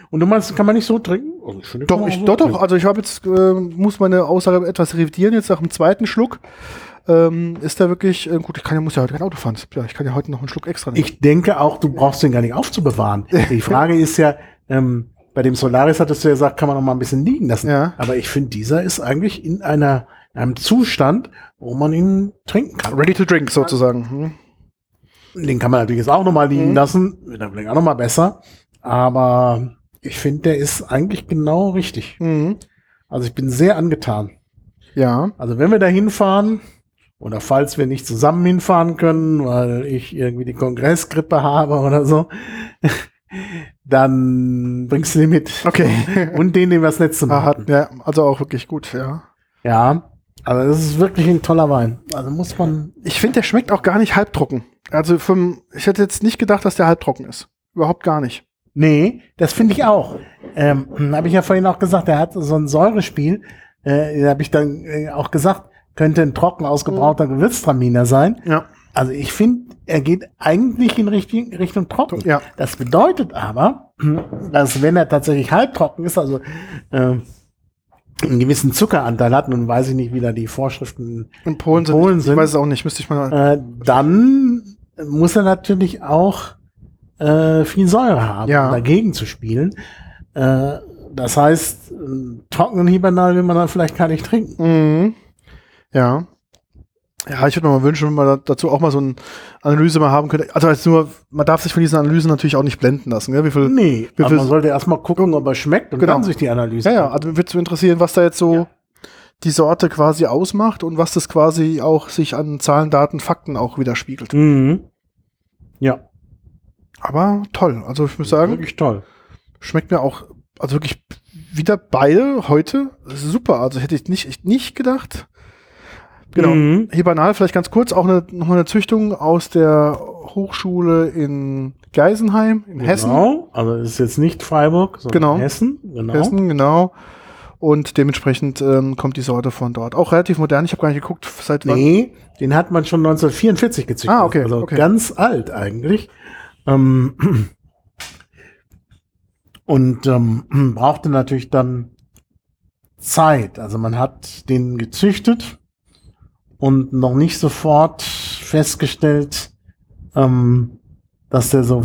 Und du meinst, kann man nicht so trinken? Also Doch, ich, so doch, doch. trinken. Also ich habe jetzt, äh, muss meine Aussage etwas revidieren. Jetzt nach dem zweiten Schluck ähm, ist der wirklich, äh, gut, ich kann ja, muss ja heute kein Auto fahren. Ja, ich kann ja heute noch einen Schluck extra nehmen. Ich denke auch, du brauchst den gar nicht aufzubewahren. (laughs) Die Frage ist ja, ähm, bei dem Solaris hattest du ja gesagt, kann man noch mal ein bisschen liegen lassen. Ja. Aber ich finde, dieser ist eigentlich in einer einem Zustand, wo man ihn trinken kann. Ready to drink sozusagen. Hm. Den kann man natürlich jetzt auch nochmal liegen Mhm. lassen, wird dann vielleicht auch nochmal besser. Aber ich finde, der ist eigentlich genau richtig. Mhm. Also ich bin sehr angetan. Ja. Also wenn wir da hinfahren, oder falls wir nicht zusammen hinfahren können, weil ich irgendwie die Kongressgrippe habe oder so, (laughs) dann bringst du den mit. Okay. (laughs) Und den, den wir das letzte Mal Ah, hatten. hat, ja, also auch wirklich gut, ja. Ja, also das ist wirklich ein toller Wein. Also muss man. Ich finde, der schmeckt auch gar nicht halbtrocken. Also vom, ich hätte jetzt nicht gedacht, dass der halbtrocken ist. Überhaupt gar nicht. Nee, das finde ich auch. Ähm, habe ich ja vorhin auch gesagt, der hat so ein Säurespiel. Äh, habe ich dann äh, auch gesagt, könnte ein trocken ausgebrauchter Gewürztraminer sein. Ja. Also ich finde, er geht eigentlich in Richtung, Richtung trocken. Ja. Das bedeutet aber, (clears throat) dass wenn er tatsächlich halbtrocken ist, also äh, einen gewissen Zuckeranteil hat, nun weiß ich nicht, wie da die Vorschriften, In Polen sind, Polen ich sind- weiß es auch nicht, müsste ich mal. äh, dann muss er natürlich auch äh, viel Säure haben, Ja. um dagegen zu spielen. Äh, das heißt, trockenen Hibernal will man dann vielleicht gar nicht trinken. Mhm. Ja. Ja, ich würde mir mal wünschen, wenn man da- dazu auch mal so eine Analyse mal haben könnte. Also jetzt nur, man darf sich von diesen Analysen natürlich auch nicht blenden lassen. Gell? Wie viel, Nee, wie viel- man sollte erstmal gucken, ob er schmeckt und Genau. dann sich die Analyse Ja, ja, also mir würde interessieren, was da jetzt so die Sorte quasi ausmacht und was das quasi auch sich an Zahlen, Daten, Fakten auch widerspiegelt. Mhm. Ja, Aber toll. Also ich muss sagen, wirklich toll. schmeckt mir auch, also wirklich wieder beide heute super. Also hätte ich nicht, echt nicht gedacht. Genau. Mhm. Hibernal, vielleicht ganz kurz, auch eine, nochmal eine Züchtung aus der Hochschule in Geisenheim, in Hessen. Genau. Also es ist jetzt nicht Freiburg, sondern Genau. Hessen. Genau. Hessen, genau. Und dementsprechend ähm, kommt die Sorte von dort. Auch relativ modern. Ich habe gar nicht geguckt, seit wann. Nee, den hat man schon 1944 gezüchtet. Ah, okay, Also okay. ganz alt eigentlich. Ähm, (clears throat) und ähm, (clears throat) brauchte natürlich dann Zeit. Also man hat den gezüchtet und noch nicht sofort festgestellt, ähm, dass der so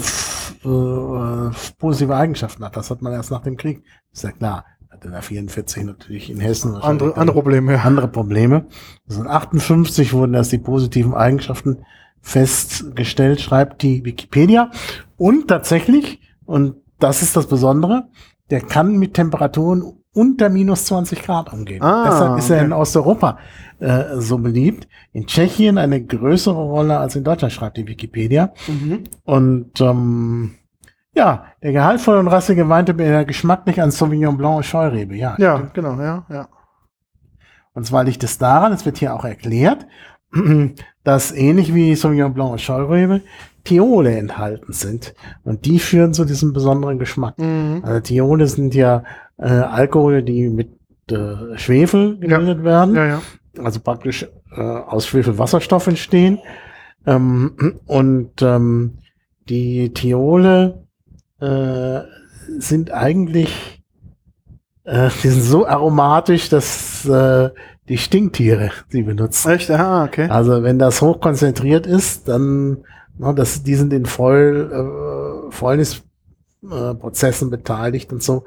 äh, positive Eigenschaften hat. Das hat man erst nach dem Krieg. Ist ja klar. Hat in der 44 natürlich in Hessen Andere, andere Probleme, ja. andere Probleme. Also 58 wurden erst die positiven Eigenschaften festgestellt, schreibt die Wikipedia. Und tatsächlich, und das ist das Besondere, der kann mit Temperaturen unter minus 20 Grad umgehen. Ah, Deshalb ist er okay. in Osteuropa äh, so beliebt. In Tschechien eine größere Rolle als in Deutschland, schreibt die Wikipedia. Und ähm, ja, der gehaltvolle und rassige Wein erinnert geschmacklich an Sauvignon Blanc und Scheurebe. Ja, Ja, genau, ja, ja. und zwar liegt es daran, es wird hier auch erklärt, (clears throat) dass ähnlich wie Sauvignon Blanc und Scheurebe Thiole enthalten sind. Und die führen zu diesem besonderen Geschmack. Mhm. Also Thiole sind ja äh, Alkohole, die mit äh, Schwefel gebildet werden. Ja, ja. Also praktisch äh, aus Schwefelwasserstoff entstehen. Ähm, (clears throat) und ähm, die Thiole äh, sind eigentlich äh, (laughs) die sind so aromatisch, dass äh, die Stinktiere sie benutzen. Echt? Ah, okay. Also wenn das hochkonzentriert ist, dann na, das, die sind in voll äh, Fäulnisprozessen beteiligt und so.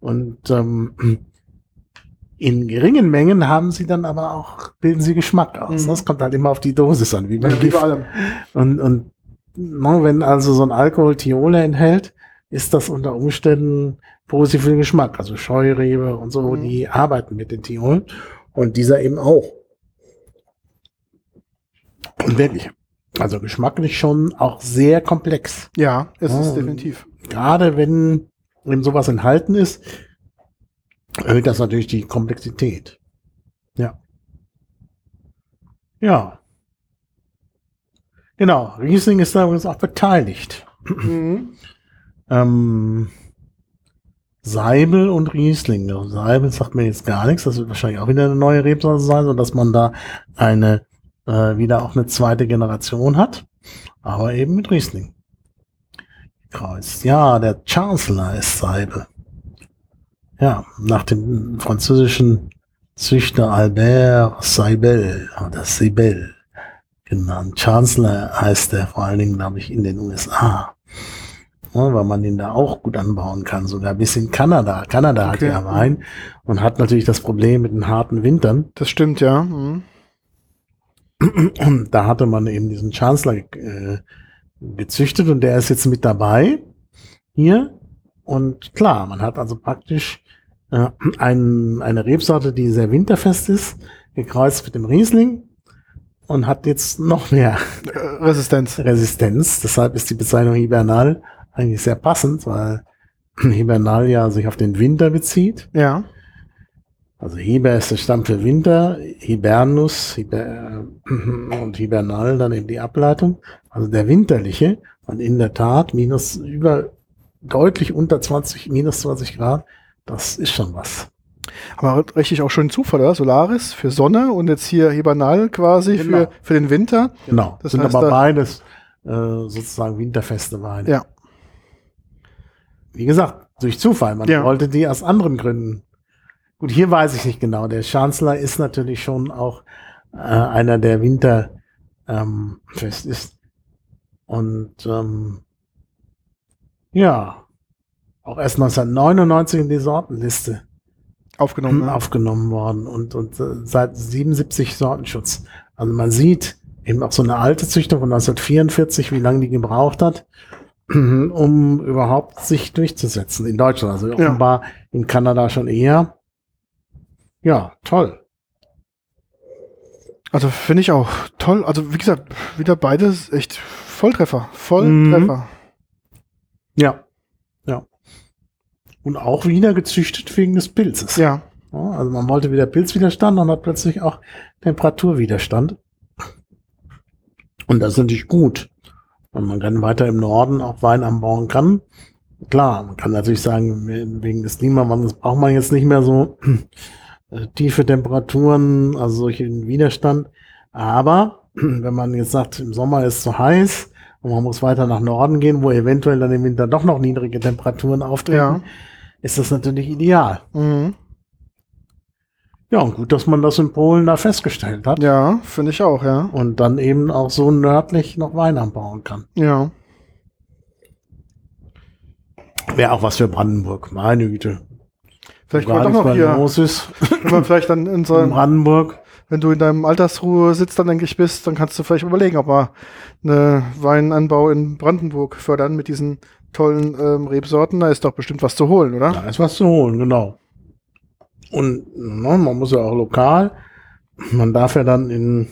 Und ähm, in geringen Mengen haben sie dann aber auch, bilden sie Geschmack aus. Mhm. Das kommt halt immer auf die Dosis an, wie bei Ja, allem. Und, und na, wenn also so ein Alkohol Thiole enthält, ist das unter Umständen positiv für den Geschmack. Also Scheurebe und so, Mhm. die arbeiten mit den Thiolen. Und dieser eben auch. Und wirklich. Also geschmacklich schon auch sehr komplex. Ja, ist es Oh. definitiv. Gerade wenn eben sowas enthalten ist, erhöht das natürlich die Komplexität. Ja. Ja. Genau. Riesling ist da übrigens auch beteiligt. Mhm. Ähm, Seibel und Riesling. Ja, Seibel sagt mir jetzt gar nichts. Das wird wahrscheinlich auch wieder eine neue Rebsorte sein, sodass man da eine äh, wieder auch eine zweite Generation hat. Aber eben mit Riesling. Kreuz. Ja, der Chancellor ist Seibel. Ja, nach dem französischen Züchter Albert Seibel oder Seibel genannt. Chancellor heißt er vor allen Dingen, glaube ich, in den USA. ne, weil man den da auch gut anbauen kann, sogar bis in Kanada. Kanada hat Okay. ja Wein und hat natürlich das Problem mit den harten Wintern. Das stimmt, ja. Mhm. Und da hatte man eben diesen Chancellor äh, gezüchtet und der ist jetzt mit dabei hier. Und klar, man hat also praktisch äh, ein, eine Rebsorte, die sehr winterfest ist, gekreuzt mit dem Riesling und hat jetzt noch mehr Äh, Resistenz. Resistenz. Deshalb ist die Bezeichnung Hibernal eigentlich sehr passend, weil (clears throat) Hibernal ja sich auf den Winter bezieht. Ja. Also Hiber ist der Stamm für Winter, Hibernus Hiber, (clears throat) und Hibernal dann eben die Ableitung. Also der winterliche und in der Tat minus über deutlich unter 20, minus 20 Grad, das ist schon was. Aber richtig auch schön Zufall, oder? Solaris für Sonne und jetzt hier Hibernal quasi Genau. für, für den Winter. Genau. Das sind heißt, aber beides äh, sozusagen winterfeste Weine. Ja. Wie gesagt, durch Zufall. Man Ja. wollte die aus anderen Gründen. Gut, hier weiß ich nicht genau. Der Chancellor ist natürlich schon auch äh, einer, der winterfest ähm, ist. Und ähm, ja, auch erst 1999 in die Sortenliste Aufgenommen. ne? aufgenommen worden und, und äh, seit 77 Sortenschutz. Also man sieht eben auch so eine alte Züchtung von 1944, wie lange die gebraucht hat, (clears throat) um überhaupt sich durchzusetzen in Deutschland. Also Ja. offenbar in Kanada schon eher. Ja, toll. Also finde ich auch toll. Also wie gesagt, wieder beides echt Volltreffer. Volltreffer. Ja. Ja. Und auch wieder gezüchtet wegen des Pilzes. Ja. Also man wollte wieder Pilzwiderstand und hat plötzlich auch Temperaturwiderstand. Und das ist natürlich gut. Und man kann weiter im Norden auch Wein anbauen kann. Klar, man kann natürlich sagen, wegen des Klimawandels braucht man jetzt nicht mehr so tiefe Temperaturen, also solchen Widerstand. Aber (clears throat) wenn man jetzt sagt, im Sommer ist es zu heiß und man muss weiter nach Norden gehen, wo eventuell dann im Winter doch noch niedrige Temperaturen auftreten, Ja. ist das natürlich ideal. Mhm. Ja, und gut, dass man das in Polen da festgestellt hat Ja, finde ich auch, ja. und dann eben auch so nördlich noch Wein anbauen kann. Ja. Wäre auch was für Brandenburg, meine Güte. Vielleicht kommt auch nichts noch hier, los ist (laughs) wenn man vielleicht dann in so, Brandenburg. wenn du in deinem Altersruhe sitzt, dann denke ich bist, dann kannst du vielleicht überlegen, ob wir eine Weinanbau in Brandenburg fördern mit diesen tollen ähm, Rebsorten. Da ist doch bestimmt was zu holen, oder? Da ist was zu holen, genau. Und na, man muss ja auch lokal, man darf ja dann in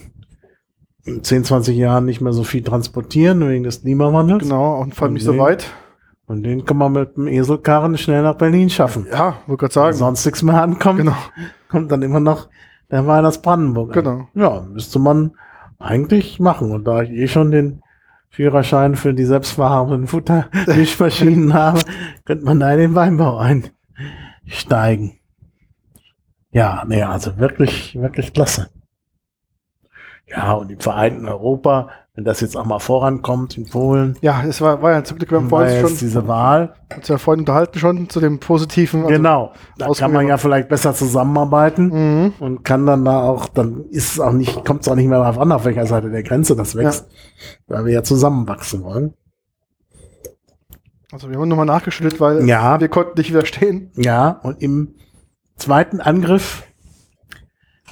10, 20 Jahren nicht mehr so viel transportieren wegen des Klimawandels. Genau, und vor allem nicht so weit. Und den kann man mit dem Eselkarren schnell nach Berlin schaffen. Ja, wollte gerade Wenn sagen. sonst nichts mehr ankommt, Genau, kommt dann immer noch der Wein aus Brandenburg. an. genau. Ja, müsste man eigentlich machen. Und da ich eh schon den Führerschein für die selbstfahrenden Futtermischmaschinen (laughs) habe, könnte man da in den Weinbau einsteigen. Ja, nee, also wirklich, wirklich klasse. Ja, und im vereinten Europa, wenn das jetzt auch mal vorankommt in Polen, Ja, es war, war ja zum Glück, wir haben vorhin schon diese Wahl. uns ja vorhin unterhalten schon zu dem Positiven. also- genau. Da kann man ja vielleicht besser zusammenarbeiten. Mhm. und kann dann da auch, dann ist es auch nicht, kommt es auch nicht mehr darauf an, auf welcher Seite der Grenze das wächst, weil wir ja zusammenwachsen wollen. Also wir haben nochmal nachgeschüttet, weil Ja. wir konnten nicht widerstehen. Ja, und im zweiten Angriff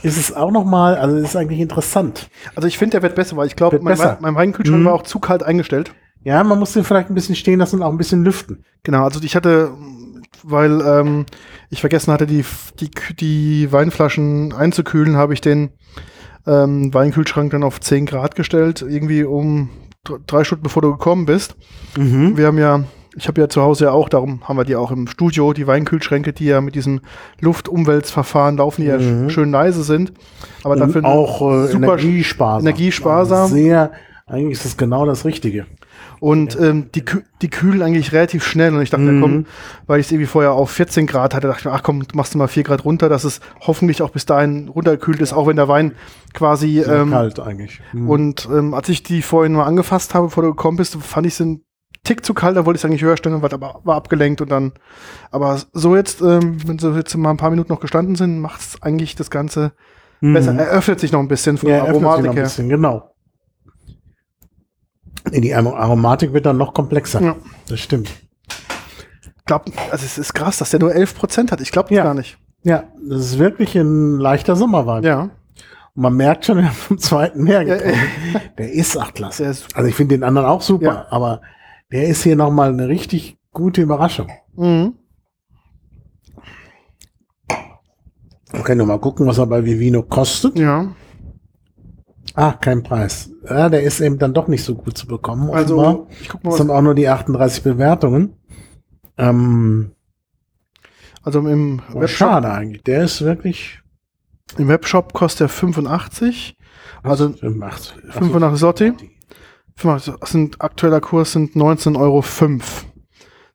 ist es auch nochmal, also es ist eigentlich interessant. Also ich finde, der wird besser, weil ich glaube, mein. Wein- mein Weinkühlschrank Mhm. war auch zu kalt eingestellt. Ja, man muss den vielleicht ein bisschen stehen lassen und auch ein bisschen lüften. Genau, also ich hatte, weil ähm, ich vergessen hatte, die, die, die Weinflaschen einzukühlen, habe ich den ähm, Weinkühlschrank dann auf 10 Grad gestellt, irgendwie um dr- drei Stunden bevor du gekommen bist. Mhm. Wir haben ja, ich habe ja zu Hause ja auch, darum haben wir die auch im Studio, die Weinkühlschränke, die ja mit diesem Luftumwälzverfahren laufen, die ja Mhm. sch- schön leise sind. Aber dafür Und auch äh, super energiesparsam. energiesparsam. Sehr, eigentlich ist das genau das Richtige. Und ähm, die, die kühlen eigentlich relativ schnell. Und ich dachte, Mhm. ja, komm, weil ich es irgendwie vorher auf 14 Grad hatte, dachte ich mir, ach komm, machst du mal 4 Grad runter, dass es hoffentlich auch bis dahin runtergekühlt ist, auch wenn der Wein quasi. Sehr Ähm, kalt eigentlich. Mhm. und ähm, als ich die vorhin mal angefasst habe, bevor du gekommen bist, fand ich einen Tick zu kalt, da wollte ich es eigentlich höher stellen, war aber war abgelenkt und dann. Aber so jetzt, ähm, wenn sie jetzt mal ein paar Minuten noch gestanden sind, macht es eigentlich das Ganze Mhm. besser. Eröffnet sich noch ein bisschen von Ja, der Aromatik her. bisschen, genau. Nee, Die Aro- Aromatik wird dann noch komplexer. Ja. Das stimmt. glaub, also es ist krass, dass der nur 11% hat. Ich glaube Ja. gar nicht. Ja, das ist wirklich ein leichter Sommerwein. Ja. Und man merkt schon, (laughs) wir haben vom zweiten mehr Ja, getrunken. Der ist auch klasse. Der ist- also ich finde den anderen auch super, Ja. aber der ist hier nochmal eine richtig gute Überraschung. Mhm. Wir können nur mal gucken, was er bei Vivino kostet. Ja. Ah, kein Preis. Ja, der ist eben dann doch nicht so gut zu bekommen. offenbar. Also, ich guck mal, das sind auch nur die 38 Bewertungen. Ähm, also im oh, Webshop, schade eigentlich. Der ist wirklich im Webshop kostet er 85. Also 85. 85 Slotti. 85, das sind, aktueller Kurs sind 19,05 Euro.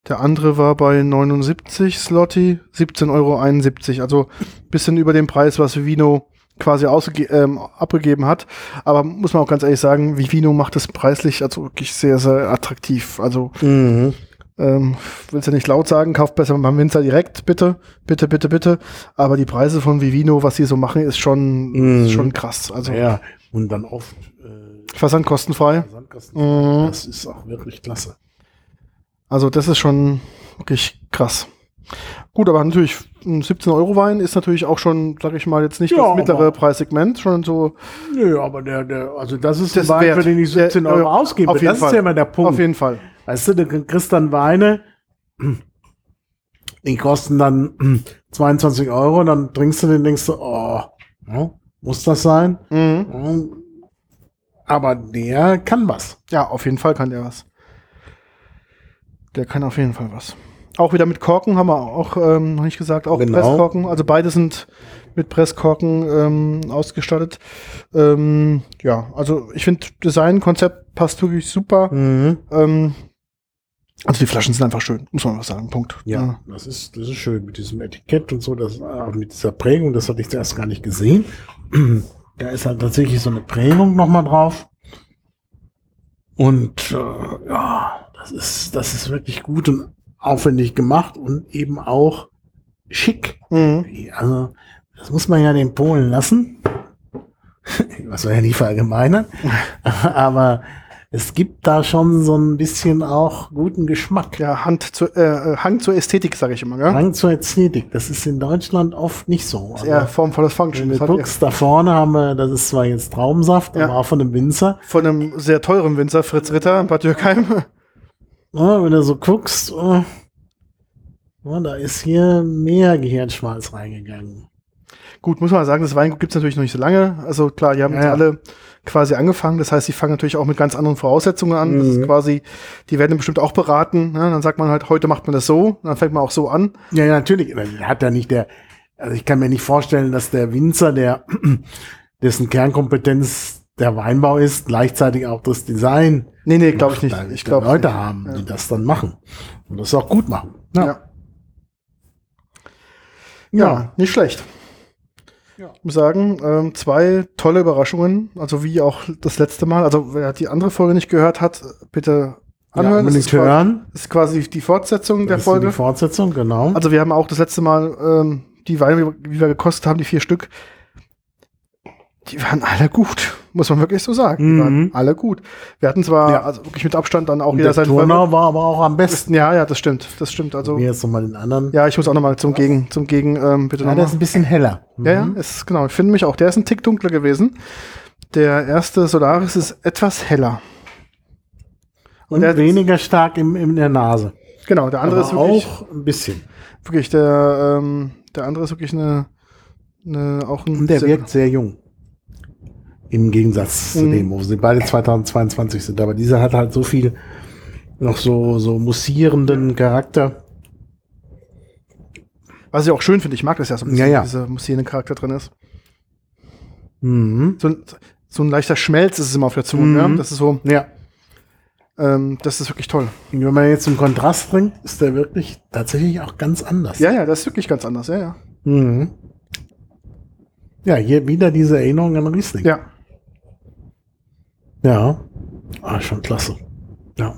Der andere war bei 79 Slotti, 17,71 Euro. Also bisschen über dem Preis, was Vivino quasi ähm, abgegeben hat. Aber muss man auch ganz ehrlich sagen, Vivino macht es preislich also wirklich sehr, sehr attraktiv. Also Mhm. ähm, willst ja nicht laut sagen, kauft besser beim Winzer direkt, bitte, bitte, bitte, bitte. Aber die Preise von Vivino, was sie so machen, ist schon, Mhm. ist schon krass. Also Ja, und dann oft äh, Versand Versandkosten. Mhm. Das ist auch wirklich klasse. Also das ist schon wirklich krass. Gut, aber natürlich ein 17 Euro Wein ist natürlich auch schon, sag ich mal, jetzt nicht Ja, das mittlere Preissegment, schon so Nö, aber der, der, also das ist Das ein Wein, wert. für den ich 17 Der- Euro ausgebe. auf jeden Das ist Fall. ja immer der Punkt. auf jeden Fall. Weißt du, du kriegst dann Weine, die kosten dann (clears throat) 22 Euro, dann trinkst du den, denkst du, oh, muss das sein? Mhm. Ja, Aber der kann was. Ja, auf jeden Fall kann der was. Der kann auf jeden Fall was. Auch wieder mit Korken haben wir auch ähm, noch nicht gesagt, auch Genau. Presskorken. Also beide sind mit Presskorken ähm, ausgestattet. Ähm, ja, also ich finde Designkonzept passt wirklich super. Ähm, also die Flaschen sind einfach schön, muss man was sagen. Punkt. Ja, das ist, das ist schön mit diesem Etikett und so, das, auch mit dieser Prägung, das hatte ich zuerst gar nicht gesehen. Da ist halt tatsächlich so eine Prägung nochmal drauf. Und äh, ja, das ist, das ist wirklich gut und aufwendig gemacht und eben auch schick. Mhm. Also, das muss man ja den Polen lassen. (laughs) Was wir ja nicht verallgemeinern. (laughs) Aber es gibt da schon so ein bisschen auch guten Geschmack. Ja, Hand zu, äh, Hang zur Ästhetik, sage ich immer, gell? Hang zur Ästhetik. Das ist in Deutschland oft nicht so. Das ist eher Form volles Function. wenn Das du guckst, da vorne haben wir, das ist zwar jetzt Traubensaft, Ja. aber auch von einem Winzer. von einem sehr teuren Winzer, Fritz Ritter, in Bad Dürkheim. (laughs) Ja, wenn du so guckst, oh, ja, da ist hier mehr Gehirnschmalz reingegangen. Gut, muss man sagen, das Weingut gibt es natürlich noch nicht so lange. Also klar, die haben Ja, jetzt alle quasi angefangen. Das heißt, die fangen natürlich auch mit ganz anderen Voraussetzungen an. Das ist Mhm. quasi, die werden bestimmt auch beraten. Ne? Dann sagt man halt, heute macht man das so, dann fängt man auch so an. Ja, ja, natürlich. Hat ja nicht der, also ich kann mir nicht vorstellen, dass der Winzer, der, (clears throat) dessen Kernkompetenz der Weinbau ist, gleichzeitig auch das Design Nee, nee, glaube ich nicht. Ich glaube Leute nicht. haben, Ja. die das dann machen. Und das auch gut machen. Ja. Ja, nicht schlecht. Ja. Ich muss sagen, ähm, zwei tolle Überraschungen, also wie auch das letzte Mal. Also wer die andere Folge nicht gehört hat, bitte anhören. Ja, das, unbedingt ist quasi, hören. ist quasi die Fortsetzung der Das ist Folge. Die Fortsetzung, genau. Also wir haben auch das letzte Mal ähm, die Weine, wie wir gekostet haben, die vier Stück, die waren alle gut, muss man wirklich so sagen. Die Mhm. waren alle gut. Wir hatten zwar Ja. also wirklich mit Abstand dann auch Und wieder der sein Turnau war aber auch am besten. Ja, ja, das stimmt, das stimmt. Also Mir jetzt nochmal den anderen. ja, ich muss auch noch mal zum Gegen, zum Gegen, ähm, bitte Ja, noch der ist ein bisschen heller. Ja, ja, Mhm. ist genau. Ich finde mich auch. Der ist ein Tick dunkler gewesen. Der erste Solaris ist etwas heller. Und der- weniger stark im, in der Nase. Genau, der andere aber ist wirklich, auch ein bisschen. wirklich der, ähm, der andere ist wirklich eine, eine auch ein Und der sehr- wirkt sehr jung. Im Gegensatz zu Mhm. dem, wo sie beide 2022 sind. Aber dieser hat halt so viel noch so, so mussierenden Charakter. Was ich auch schön finde. Ich mag das ja so ein Ja, bisschen, ja. dieser musierende Charakter drin ist. Mhm. So ein, so ein leichter Schmelz ist es immer auf der Zunge. Mhm. Ja? Das ist so, Ja. ähm, das ist wirklich toll. Und wenn man jetzt zum Kontrast bringt, ist der wirklich tatsächlich auch ganz anders. Ja, ja, das ist wirklich ganz anders. Ja, ja. Mhm. Ja, hier wieder diese Erinnerung an Riesling. Ja, Ja. Ah, schon klasse. Ja.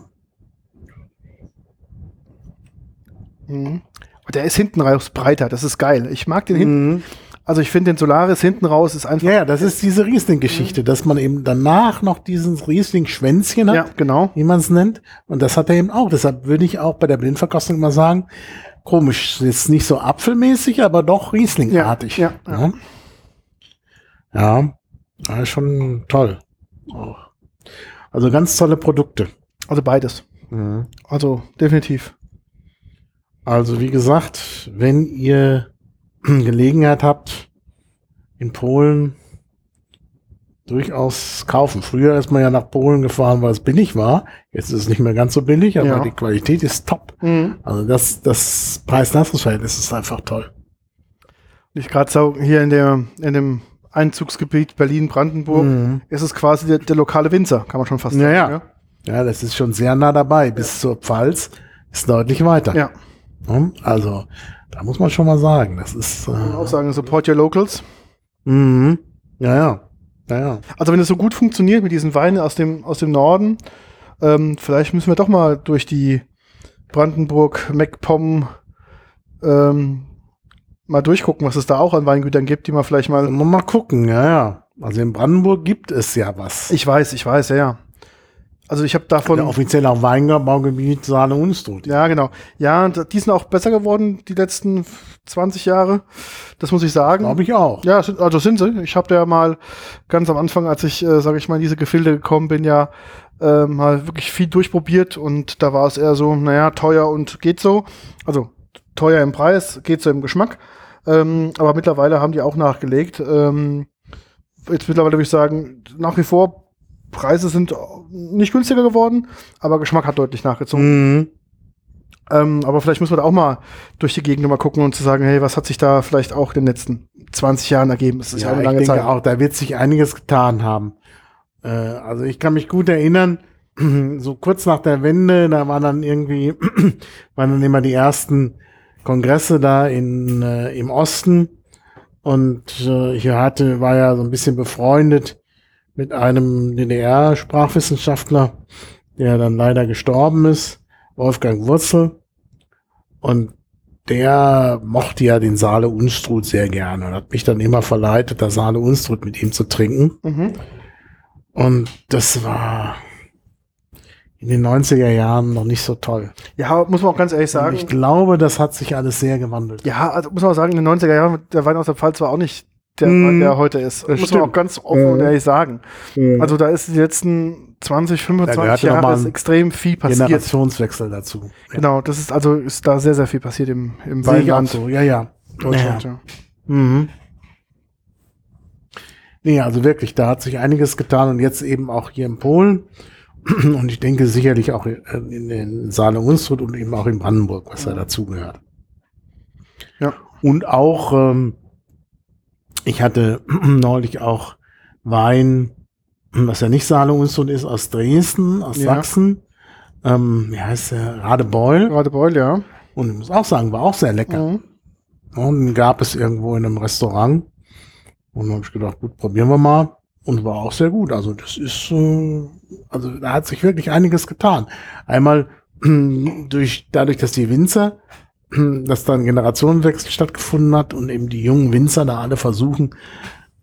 mhm. Und der ist hinten raus breiter. Das ist geil. Ich mag den hinten. Mhm. Also ich finde den Solaris hinten raus ist einfach. Ja, ja, das ist diese Riesling-Geschichte, dass man eben danach noch dieses Riesling-Schwänzchen hat, Ja, genau. wie man es nennt. Und das hat er eben auch. Deshalb würde ich auch bei der Blindverkostung mal sagen, komisch, ist nicht so apfelmäßig, aber doch Riesling-artig. Ja, ja, ja. ja, ja, ist schon toll. Auch. Also ganz tolle Produkte. Also beides. Also definitiv. Also wie gesagt, wenn ihr (clears throat) Gelegenheit habt, in Polen durchaus kaufen. Früher ist man ja nach Polen gefahren, weil es billig war. Jetzt ist es nicht mehr ganz so billig, aber Ja. die Qualität ist top. Also das, das Preis-Leistungs-Verhältnis ist einfach toll. Ich gerade so hier in der in dem Einzugsgebiet Berlin-Brandenburg Mhm. ist es quasi der, der lokale Winzer, kann man schon fast Ja, sagen. ja. Ja, das ist schon sehr nah dabei. Bis zur Pfalz ist deutlich weiter. Ja. Also, da muss man schon mal sagen, das ist. Kann man auch Äh, sagen, support your locals. mhm. Ja, ja. Ja, ja. Also wenn es so gut funktioniert mit diesen Weinen aus dem, aus dem Norden, ähm, vielleicht müssen wir doch mal durch die Brandenburg, MacPom ähm, mal durchgucken, was es da auch an Weingütern gibt, die man vielleicht mal. Mal, mal gucken, ja, ja. Also in Brandenburg gibt es ja was. Ich weiß, ich weiß, ja, ja. Also ich habe davon. ja, offiziell auch Weinbaugebiet Saale Unstrut. Ja, genau. Ja, und die sind auch besser geworden die letzten 20 Jahre. Das muss ich sagen. Glaube ich auch. Ja, also sind sie. Ich habe ja mal ganz am Anfang, als ich, äh, sage ich mal, in diese Gefilde gekommen bin, ja äh, mal wirklich viel durchprobiert und da war es eher so, naja, teuer und geht so. Also teuer im Preis, geht so im Geschmack. Ähm, aber mittlerweile haben die auch nachgelegt. Ähm, jetzt mittlerweile würde ich sagen, nach wie vor, Preise sind nicht günstiger geworden, aber Geschmack hat deutlich nachgezogen. Mhm. Ähm, aber vielleicht muss man da auch mal durch die Gegend mal gucken und zu sagen, hey, was hat sich da vielleicht auch in den letzten 20 Jahren ergeben? Das ist ja, Ja, eine ich lange denke Zeit. auch, da wird sich einiges getan haben. Äh, also ich kann mich gut erinnern, (clears throat) so kurz nach der Wende, da waren dann irgendwie, (clears throat) waren dann immer die ersten Kongresse da in, äh, im Osten und äh, ich hatte, war ja so ein bisschen befreundet mit einem DDR-Sprachwissenschaftler, der dann leider gestorben ist, Wolfgang Wurzel. Und der mochte ja den Saale Unstrut sehr gerne und hat mich dann immer verleitet, das Saale Unstrut mit ihm zu trinken. Mhm. Und das war in den 90er Jahren noch nicht so toll. Ja, muss man auch ganz ehrlich Und sagen. ich glaube, das hat sich alles sehr gewandelt. Ja, also muss man auch sagen, in den 90er Jahren, der Wein aus der Pfalz war auch nicht der Mm, der heute ist. das muss man stimmt. auch ganz offen und Mhm. ehrlich sagen. Also da ist die letzten 20, Da 25 gehörte noch Jahre ist extrem viel passiert. Generationswechsel dazu. Ja. Genau, das ist also ist da sehr, sehr viel passiert im, im Weinland so, ja, ja. Deutschland. Ja. Ja. Mhm. Nee, also wirklich, da hat sich einiges getan und jetzt eben auch hier in Polen (clears throat) und ich denke sicherlich auch in, in den Saale Unstrut und eben auch in Brandenburg, was da dazugehört. Ja. Und auch, ähm, ich hatte (clears throat) neulich auch Wein, was ja nicht Saale Unstrut ist, aus Dresden, aus Ja. Sachsen. Ähm, wie heißt der? Radebeul. Gerade Beul, ja. Und ich muss auch sagen, war auch sehr lecker. Mhm. Und dann gab es irgendwo in einem Restaurant. Und dann habe ich gedacht, gut, probieren wir mal. Und war auch sehr gut. Also das ist, äh, also da hat sich wirklich einiges getan. Einmal (clears throat) durch, dadurch, dass die Winzer, (clears throat) dass da ein Generationenwechsel stattgefunden hat und eben die jungen Winzer da alle versuchen,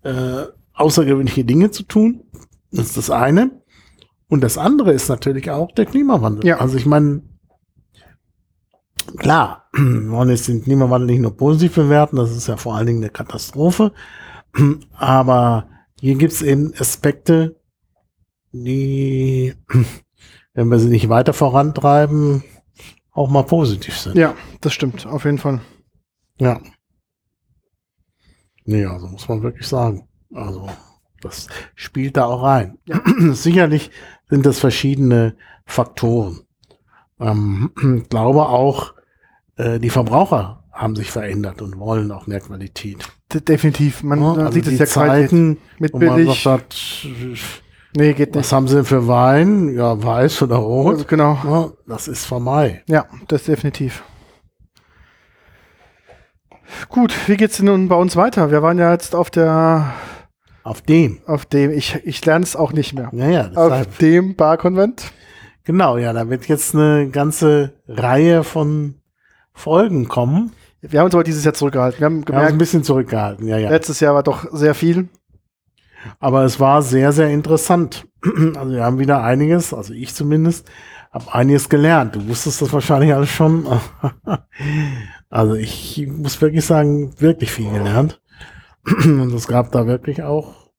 äh, außergewöhnliche Dinge zu tun. Das ist das eine. Und das andere ist natürlich auch der Klimawandel. Ja. Also ich meine, klar, wir (clears throat) wollen jetzt den Klimawandel nicht nur positiv bewerten, das ist ja vor allen Dingen eine Katastrophe. Aber hier gibt es eben Aspekte, die, wenn wir sie nicht weiter vorantreiben, auch mal positiv sind. ja, das stimmt, auf jeden Fall. Ja. Nee, also muss man wirklich sagen. Also, das spielt da auch rein. Ja. (clears throat) Sicherlich sind das verschiedene Faktoren. Ähm, ich (clears throat) glaube auch, äh, die Verbraucher haben sich verändert und wollen auch mehr Qualität. Definitiv. Man, Ja, also sieht es ja Zeiten, mit wo man sagt, Nee, geht nicht. was haben sie denn für Wein? Ja, weiß oder rot? Also, genau. Ja, das ist vorbei. Ja, das definitiv. Gut, wie geht's denn nun bei uns weiter? Wir waren ja jetzt auf der, Auf dem. auf dem, ich, ich lerne es auch nicht mehr. Naja, deshalb. Auf dem Barkonvent. Genau, ja, da wird jetzt eine ganze Reihe von Folgen kommen. Wir haben uns aber dieses Jahr zurückgehalten. Wir haben Wir haben uns gemerkt, ein bisschen zurückgehalten, ja, ja. letztes Jahr war doch sehr viel. Aber es war sehr, sehr interessant. (clears throat) Also wir haben wieder einiges, also ich zumindest, habe einiges gelernt. Du wusstest das wahrscheinlich alles schon. (laughs) Also ich muss wirklich sagen, wirklich viel gelernt. (clears throat) Und es gab da wirklich auch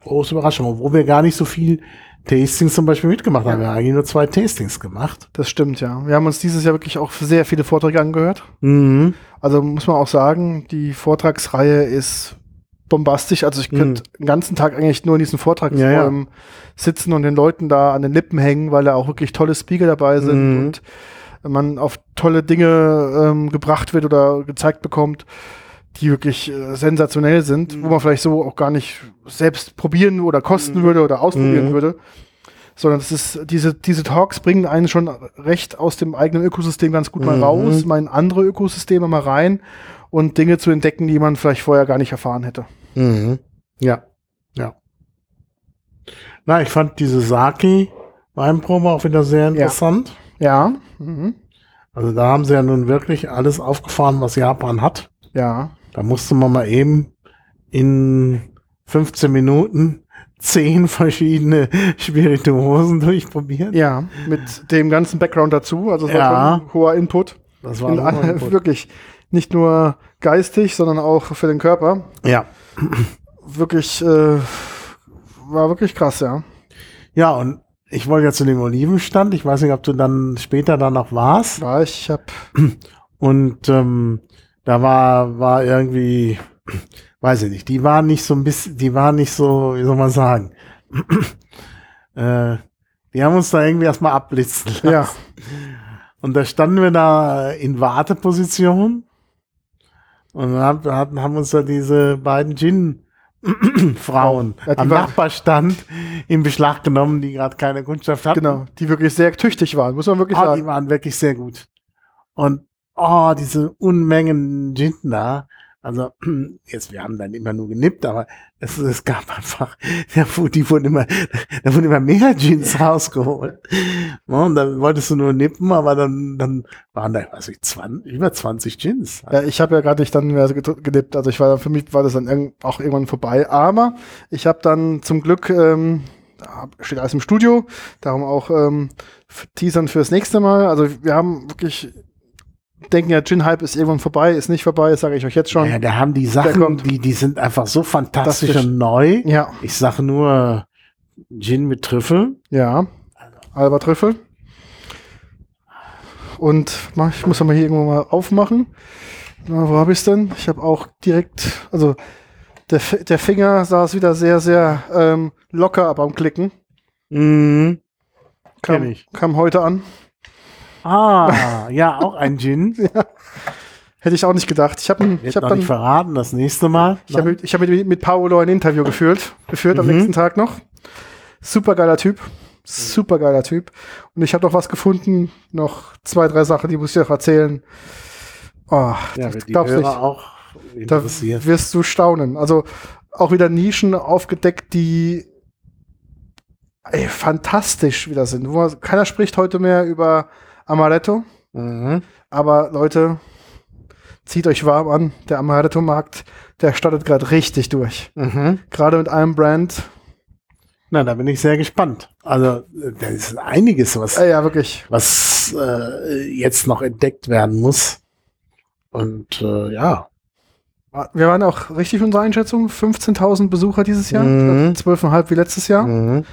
große Überraschungen, obwohl wir gar nicht so viel Tastings zum Beispiel mitgemacht haben. Wir haben eigentlich nur zwei Tastings gemacht. Das stimmt, ja. Wir haben uns dieses Jahr wirklich auch sehr viele Vorträge angehört. Mhm. Also muss man auch sagen, die Vortragsreihe ist bombastisch. Also ich könnte den ganzen Tag eigentlich nur in diesen Vortragsräumen Ja, sitzen und den Leuten da an den Lippen hängen, weil da auch wirklich tolle Speaker dabei sind Mhm. und man auf tolle Dinge ähm, gebracht wird oder gezeigt bekommt, die wirklich äh, sensationell sind, Mhm. wo man vielleicht so auch gar nicht selbst probieren oder kosten Mhm. würde oder ausprobieren Mhm. würde. Sondern es ist, diese, diese Talks bringen einen schon recht aus dem eigenen Ökosystem ganz gut mal Mhm. raus, mal in andere Ökosysteme mal rein und Dinge zu entdecken, die man vielleicht vorher gar nicht erfahren hätte. Mhm. Ja, ja. Na, ich fand diese Sake-Weinprobe auch wieder sehr interessant. Ja. Mhm. Also da haben sie ja nun wirklich alles aufgefahren, was Japan hat. Ja. Da musste man mal eben in 15 Minuten zehn verschiedene Spirituosen durchprobieren. Ja, mit dem ganzen Background dazu. Also es war Ja. schon hoher Input. Das war In, Input. (laughs) wirklich nicht nur geistig, sondern auch für den Körper. Ja. Wirklich, äh, war wirklich krass, ja. Ja, und ich wollte ja zu dem Olivenstand. Ich weiß nicht, ob du dann später da noch warst. War ich, hab, Und ähm, da war, war irgendwie, weiß ich nicht, die war nicht so ein bisschen, die war nicht so, wie soll man sagen, (clears throat) äh, die haben uns da irgendwie erstmal abblitzen lassen. ja, Und da standen wir da in Warteposition und haben, hatten, haben uns da diese beiden Gin-Frauen Ja, die am waren- Nachbarstand in Beschlag genommen, die gerade keine Kundschaft hatten. genau. Die wirklich sehr tüchtig waren, muss man wirklich die sagen. waren wirklich sehr gut. Und oh, diese Unmengen Gin da. Also, (clears throat) jetzt, wir haben dann immer nur genippt, aber es, es gab einfach, (laughs) wu- die wurden immer, da wurden immer mehr Gins (laughs) rausgeholt. Ja, Und dann wolltest du nur nippen, aber dann, dann waren da, weiß ich, 20, über 20 Gins. Ja, ich habe ja gerade nicht dann mehr gedippt. Also ich war für mich war das dann auch irgendwann vorbei. Aber ich habe dann zum Glück ähm, steht alles im Studio, darum auch ähm, teasern fürs nächste Mal. Also wir haben wirklich denken ja, Gin Hype ist irgendwann vorbei, ist nicht vorbei, das sage ich euch jetzt schon. Ja, da haben die Sachen, die, die sind einfach so fantastisch und neu. Ja, Ich sage nur Gin mit Trüffel. ja. Alba Trüffel. Und ich muss aber hier irgendwo mal aufmachen. Na, wo habe ich es denn? Ich habe auch direkt, also der, der Finger saß wieder sehr, sehr ähm, locker beim Klicken. Mhm. Kam, kam heute an. Ah, ja, auch ein Gin. (laughs) Hätte ich auch nicht gedacht. Ich habe ich hab dann nicht verraten, das nächste Mal. Ich habe ich hab mit, mit Paolo ein Interview geführt, geführt am Mhm. nächsten Tag noch. Super geiler Typ. Super geiler Typ. Und ich habe noch was gefunden, noch zwei, drei Sachen, die muss ich dir noch erzählen. Oh, ja, das glaubst nicht. auch Da wirst du staunen. Also auch wieder Nischen aufgedeckt, die ey, fantastisch wieder sind. Keiner spricht heute mehr über Amaretto, Mhm. aber Leute, zieht euch warm an. Der Amaretto-Markt, der startet gerade richtig durch. Mhm. Gerade mit einem Brand. Na, da bin ich sehr gespannt. Also, da ist einiges, was, Äh, ja, wirklich. was äh, jetzt noch entdeckt werden muss. Und äh, ja. Wir waren auch richtig in unserer Einschätzung. 15.000 Besucher dieses Jahr. Mhm. 12,5 wie letztes Jahr. Mhm.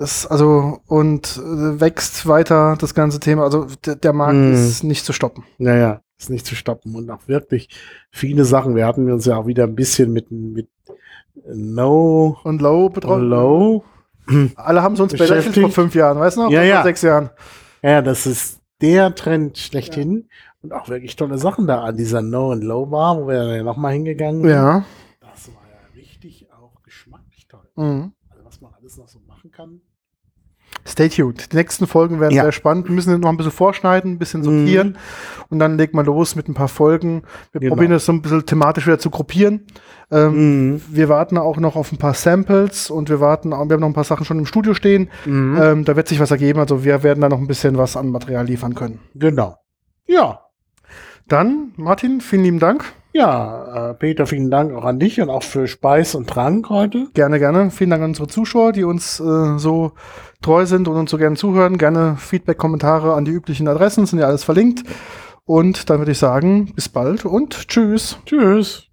Das, also, und äh, wächst weiter das ganze Thema. Also, der, Markt Mhm. ist nicht zu stoppen. Naja, ist nicht zu stoppen. Und auch wirklich viele Sachen. Wir hatten uns ja auch wieder ein bisschen mit, mit No Und Low betroffen. Low. (clears throat) Alle haben es uns belächelt vor fünf Jahren, weißt du noch? Ja, Vor ja. sechs Jahren. Ja, das ist der Trend schlechthin. Und auch wirklich tolle Sachen da an dieser No and Low Bar, wo wir ja nochmal hingegangen sind. Ja. Das war ja richtig auch geschmacklich toll. Mhm. Also was man alles noch so machen kann. Stay tuned. Die nächsten Folgen werden Ja. sehr spannend. Wir müssen noch ein bisschen vorschneiden, ein bisschen sortieren und dann legt man los mit ein paar Folgen. Wir Genau. probieren das so ein bisschen thematisch wieder zu gruppieren. Ähm, Mhm. Wir warten auch noch auf ein paar Samples und wir warten, auch- wir haben noch ein paar Sachen schon im Studio stehen. Mhm. Ähm, da wird sich was ergeben. Also wir werden da noch ein bisschen was an Material liefern können. genau. Ja. Dann, Martin, vielen lieben Dank. Ja, äh, Peter, vielen Dank auch an dich und auch für Speis und Trank heute. Gerne, gerne. Vielen Dank an unsere Zuschauer, die uns äh, so treu sind und uns so gerne zuhören. Gerne Feedback, Kommentare an die üblichen Adressen, sind ja alles verlinkt. Und dann würde ich sagen, bis bald und tschüss. Tschüss.